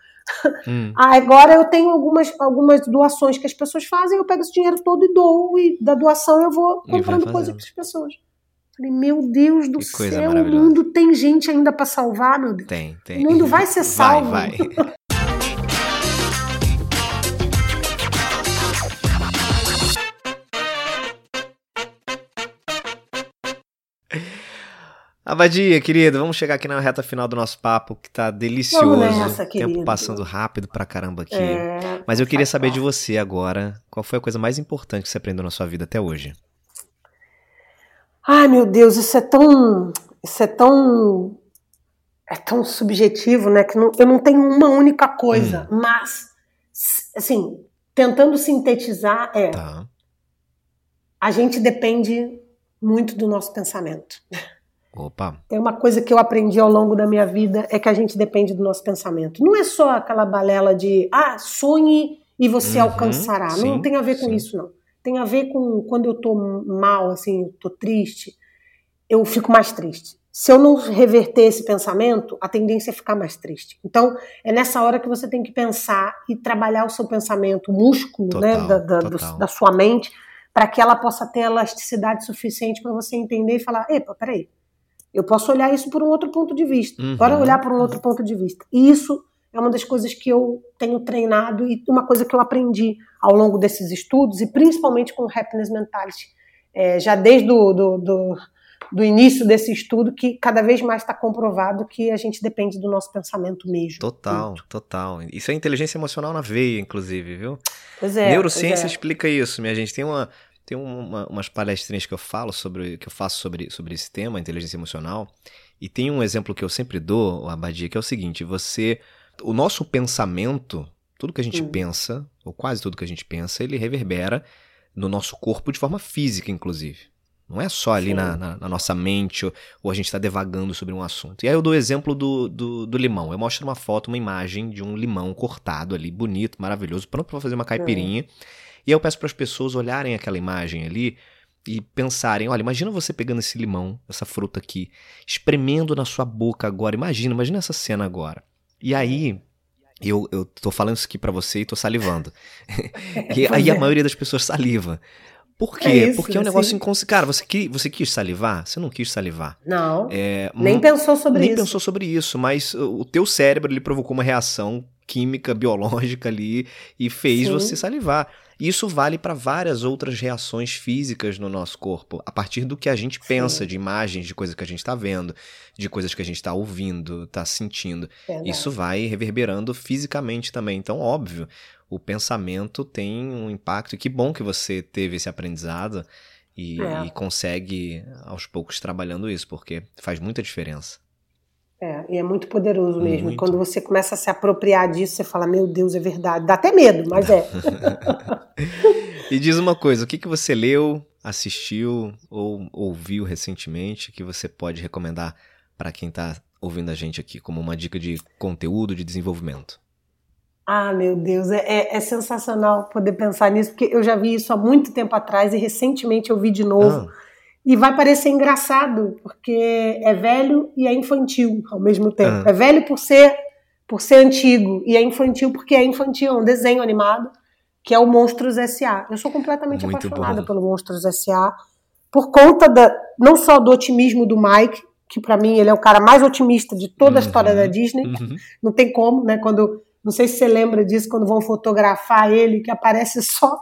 Hum. Agora eu tenho algumas, algumas doações que as pessoas fazem, eu pego esse dinheiro todo e dou, e da doação eu vou comprando coisas para as pessoas. Falei, meu Deus do céu, o mundo tem gente ainda para salvar, meu Deus. Tem, tem. O mundo vai ser salvo. Vai, vai. Abadia, querido, vamos chegar aqui na reta final do nosso papo, que tá delicioso. Nessa. Tempo passando rápido pra caramba aqui. É, Mas eu queria saber de você agora, qual foi a coisa mais importante que você aprendeu na sua vida até hoje? Ai, meu Deus, isso é tão. Isso é tão. É tão subjetivo, né? Que não, eu não tenho uma única coisa. Hum. Mas, assim, tentando sintetizar, é. Tá. A gente depende muito do nosso pensamento. Opa. Tem uma coisa que eu aprendi ao longo da minha vida é que a gente depende do nosso pensamento. Não é só aquela balela de ah, sonhe e você uhum, alcançará. Sim, não tem a ver com sim. isso, não. Tem a ver com quando eu tô mal, assim, tô triste, eu fico mais triste. Se eu não reverter esse pensamento, a tendência é ficar mais triste. Então, é nessa hora que você tem que pensar e trabalhar o seu pensamento, o músculo né, total, né, da, da, da sua mente, para que ela possa ter elasticidade suficiente para você entender e falar: epa, peraí, eu posso olhar isso por um outro ponto de vista. Uhum. Bora olhar por um outro ponto de vista. E isso é uma das coisas que eu tenho treinado e uma coisa que eu aprendi ao longo desses estudos, e principalmente com o Happiness Mentality, é, já desde o do, do, do, início desse estudo, que cada vez mais está comprovado que a gente depende do nosso pensamento mesmo. Total, muito. total. Isso é inteligência emocional na veia, inclusive, viu? Pois é. Neurociência pois é. explica isso, minha gente. Tem uma tem uma, umas palestrinhas que eu falo sobre, que eu faço sobre, sobre esse tema, inteligência emocional, e tem um exemplo que eu sempre dou, Abadia, que é o seguinte: você, o nosso pensamento, tudo que a gente hum. pensa, ou quase tudo que a gente pensa, ele reverbera no nosso corpo de forma física, inclusive. Não é só ali na, na, na, nossa mente ou, ou a gente está devagando sobre um assunto. E aí eu dou o exemplo do, do, do, limão. Eu mostro uma foto, uma imagem de um limão cortado ali, bonito, maravilhoso, pronto para fazer uma caipirinha. E aí eu peço para as pessoas olharem aquela imagem ali e pensarem, olha, imagina você pegando esse limão, essa fruta aqui, espremendo na sua boca agora. Imagina, imagina essa cena agora. E aí eu, eu tô falando isso aqui para você e tô salivando. e aí a é. maioria das pessoas saliva. Por quê? É isso, Porque é um negócio inconsciente. Cara, você, que, você quis salivar? Você não quis salivar. Não. É, nem pensou sobre nem isso. Nem pensou sobre isso, mas o teu cérebro ele provocou uma reação química, biológica ali e fez Sim. você salivar. Isso vale para várias outras reações físicas no nosso corpo, a partir do que a gente pensa, Sim. de imagens, de coisas que a gente está vendo, de coisas que a gente está ouvindo, está sentindo. Verdade. Isso vai reverberando fisicamente também. Então, óbvio, o pensamento tem um impacto. E que bom que você teve esse aprendizado e, é. e consegue, aos poucos, trabalhando isso, porque faz muita diferença. É, e é muito poderoso mesmo. Muito. Quando você começa a se apropriar disso, você fala, meu Deus, é verdade. Dá até medo, mas é. e diz uma coisa, o que, que você leu, assistiu ou ouviu recentemente que você pode recomendar para quem está ouvindo a gente aqui, como uma dica de conteúdo, de desenvolvimento? Ah, meu Deus, é, é, é sensacional poder pensar nisso, porque eu já vi isso há muito tempo atrás e recentemente eu vi de novo. Ah e vai parecer engraçado, porque é velho e é infantil ao mesmo tempo. Ah. É velho por ser por ser antigo e é infantil porque é infantil, é um desenho animado que é o Monstros S.A. Eu sou completamente Muito apaixonada bom. pelo Monstros S.A. por conta da não só do otimismo do Mike, que para mim ele é o cara mais otimista de toda a uhum. história da Disney. Uhum. Não tem como, né? Quando não sei se você lembra disso quando vão fotografar ele que aparece só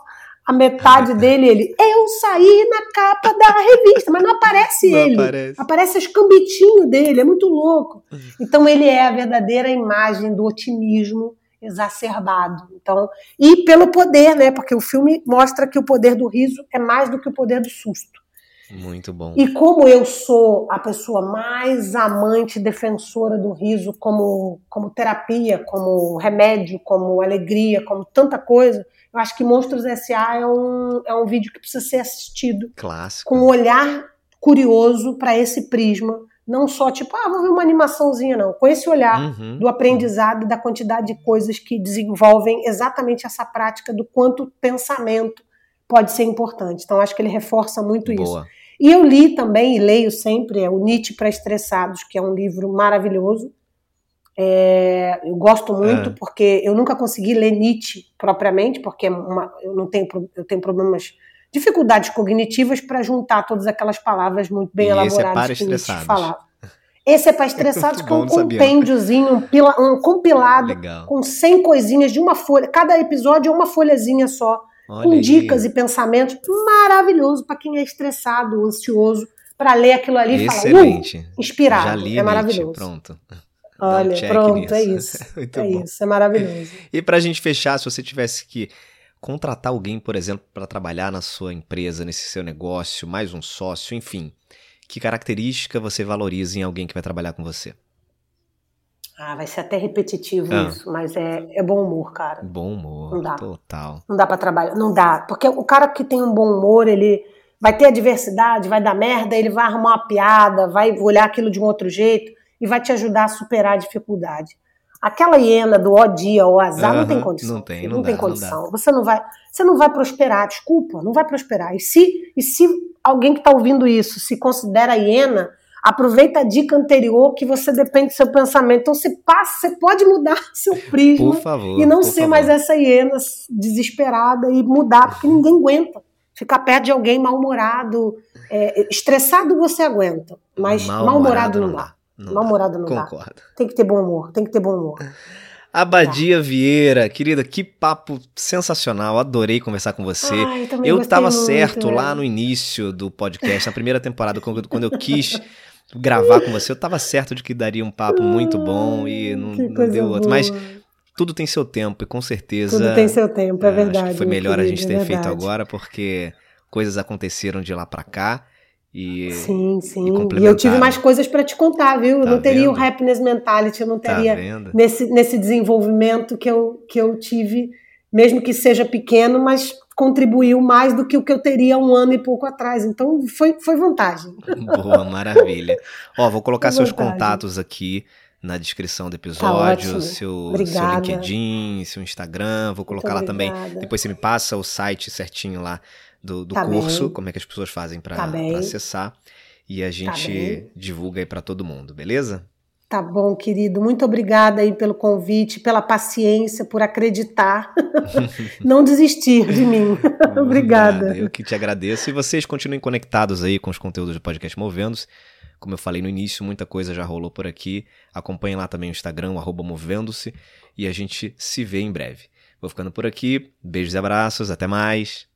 a metade dele, ele, eu saí na capa da revista, mas não aparece não ele. Aparece. aparece as cambitinho dele, é muito louco. Então ele é a verdadeira imagem do otimismo exacerbado. Então, e pelo poder, né? Porque o filme mostra que o poder do riso é mais do que o poder do susto. Muito bom. E como eu sou a pessoa mais amante, defensora do riso como, como terapia, como remédio, como alegria, como tanta coisa, eu acho que Monstros S.A. é um, é um vídeo que precisa ser assistido. Clássico. Com um olhar curioso para esse prisma. Não só tipo, ah, vou ver uma animaçãozinha, não. Com esse olhar uhum. do aprendizado, da quantidade de coisas que desenvolvem exatamente essa prática do quanto pensamento pode ser importante. Então, acho que ele reforça muito Boa. isso. E eu li também, e leio sempre, é o Nietzsche para Estressados, que é um livro maravilhoso. É, eu gosto muito é. porque eu nunca consegui ler Nietzsche propriamente, porque é uma, eu não tenho, eu tenho problemas, dificuldades cognitivas para juntar todas aquelas palavras muito bem e elaboradas esse é que Nietzsche falava. Esse é para estressados, que é um compêndiozinho, um, pila, um compilado Legal. com 100 coisinhas de uma folha. Cada episódio é uma folhazinha só, Olha com aí. dicas e pensamentos. Maravilhoso para quem é estressado, ansioso, para ler aquilo ali Excelente. e falar, uh, inspirado. Já li é maravilhoso. Pronto. Olha, um pronto, é nisso. é isso. É bom. isso, é maravilhoso. E para a gente fechar, se você tivesse que contratar alguém, por exemplo, para trabalhar na sua empresa, nesse seu negócio, mais um sócio, enfim, que característica você valoriza em alguém que vai trabalhar com você? Ah, vai ser até repetitivo ah. isso, mas é, é bom humor, cara. Bom humor, não dá. total. Não dá para trabalhar, não dá, porque o cara que tem um bom humor, ele vai ter adversidade, vai dar merda, ele vai arrumar uma piada, vai olhar aquilo de um outro jeito e vai te ajudar a superar a dificuldade. Aquela hiena do ó dia, ó azar, uhum, não tem condição. Não tem, não, não dá, tem condição. Não você não vai, você não vai prosperar, desculpa, não vai prosperar. E se, e se alguém que está ouvindo isso se considera hiena, aproveita a dica anterior que você depende do seu pensamento. Então você passa, você pode mudar seu prisma favor, e não ser favor. mais essa hiena desesperada e mudar, porque ninguém aguenta. Ficar perto de alguém mal-humorado, é, estressado você aguenta, mas mal-humorado mal não dá. Mal-humorado não Concordo. dá. Tem que ter bom humor, tem que ter bom humor. Abadia tá. Vieira, querida, que papo sensacional. Adorei conversar com você. Ai, eu estava certo muito, lá é. no início do podcast, na primeira temporada, quando eu quis gravar com você, eu estava certo de que daria um papo muito bom e não, não deu outro. Mas tudo tem seu tempo e com certeza. Tudo tem seu tempo, é verdade. foi melhor querido, a gente ter é feito agora porque coisas aconteceram de lá para cá. E, sim, sim. E, e eu tive mais coisas para te contar, viu? Tá não teria vendo? o happiness mentality, eu não Tá teria vendo? nesse, nesse desenvolvimento que eu, que eu tive, mesmo que seja pequeno, mas contribuiu mais do que o que eu teria um ano e pouco atrás. Então foi, foi vantagem. Boa, maravilha. Ó, vou colocar Foi seus vantagem. contatos aqui na descrição do Tá episódio, ótimo. seu, seu. LinkedIn, seu Instagram, vou colocar lá também. Depois você me passa o site certinho lá do, do Tá curso, bem. como é que as pessoas fazem para Tá acessar. E a gente bem. divulga aí para todo mundo, beleza? Tá bom, querido. Muito obrigada aí pelo convite, pela paciência, por acreditar. não desistir de mim. obrigada. Eu que te agradeço. E vocês continuem conectados aí com os conteúdos do podcast Movendo-se. Como eu falei no início, muita coisa já rolou por aqui. Acompanhe lá também o Instagram, o arroba Movendo-se. E a gente se vê em breve. Vou ficando por aqui. Beijos e abraços. Até mais.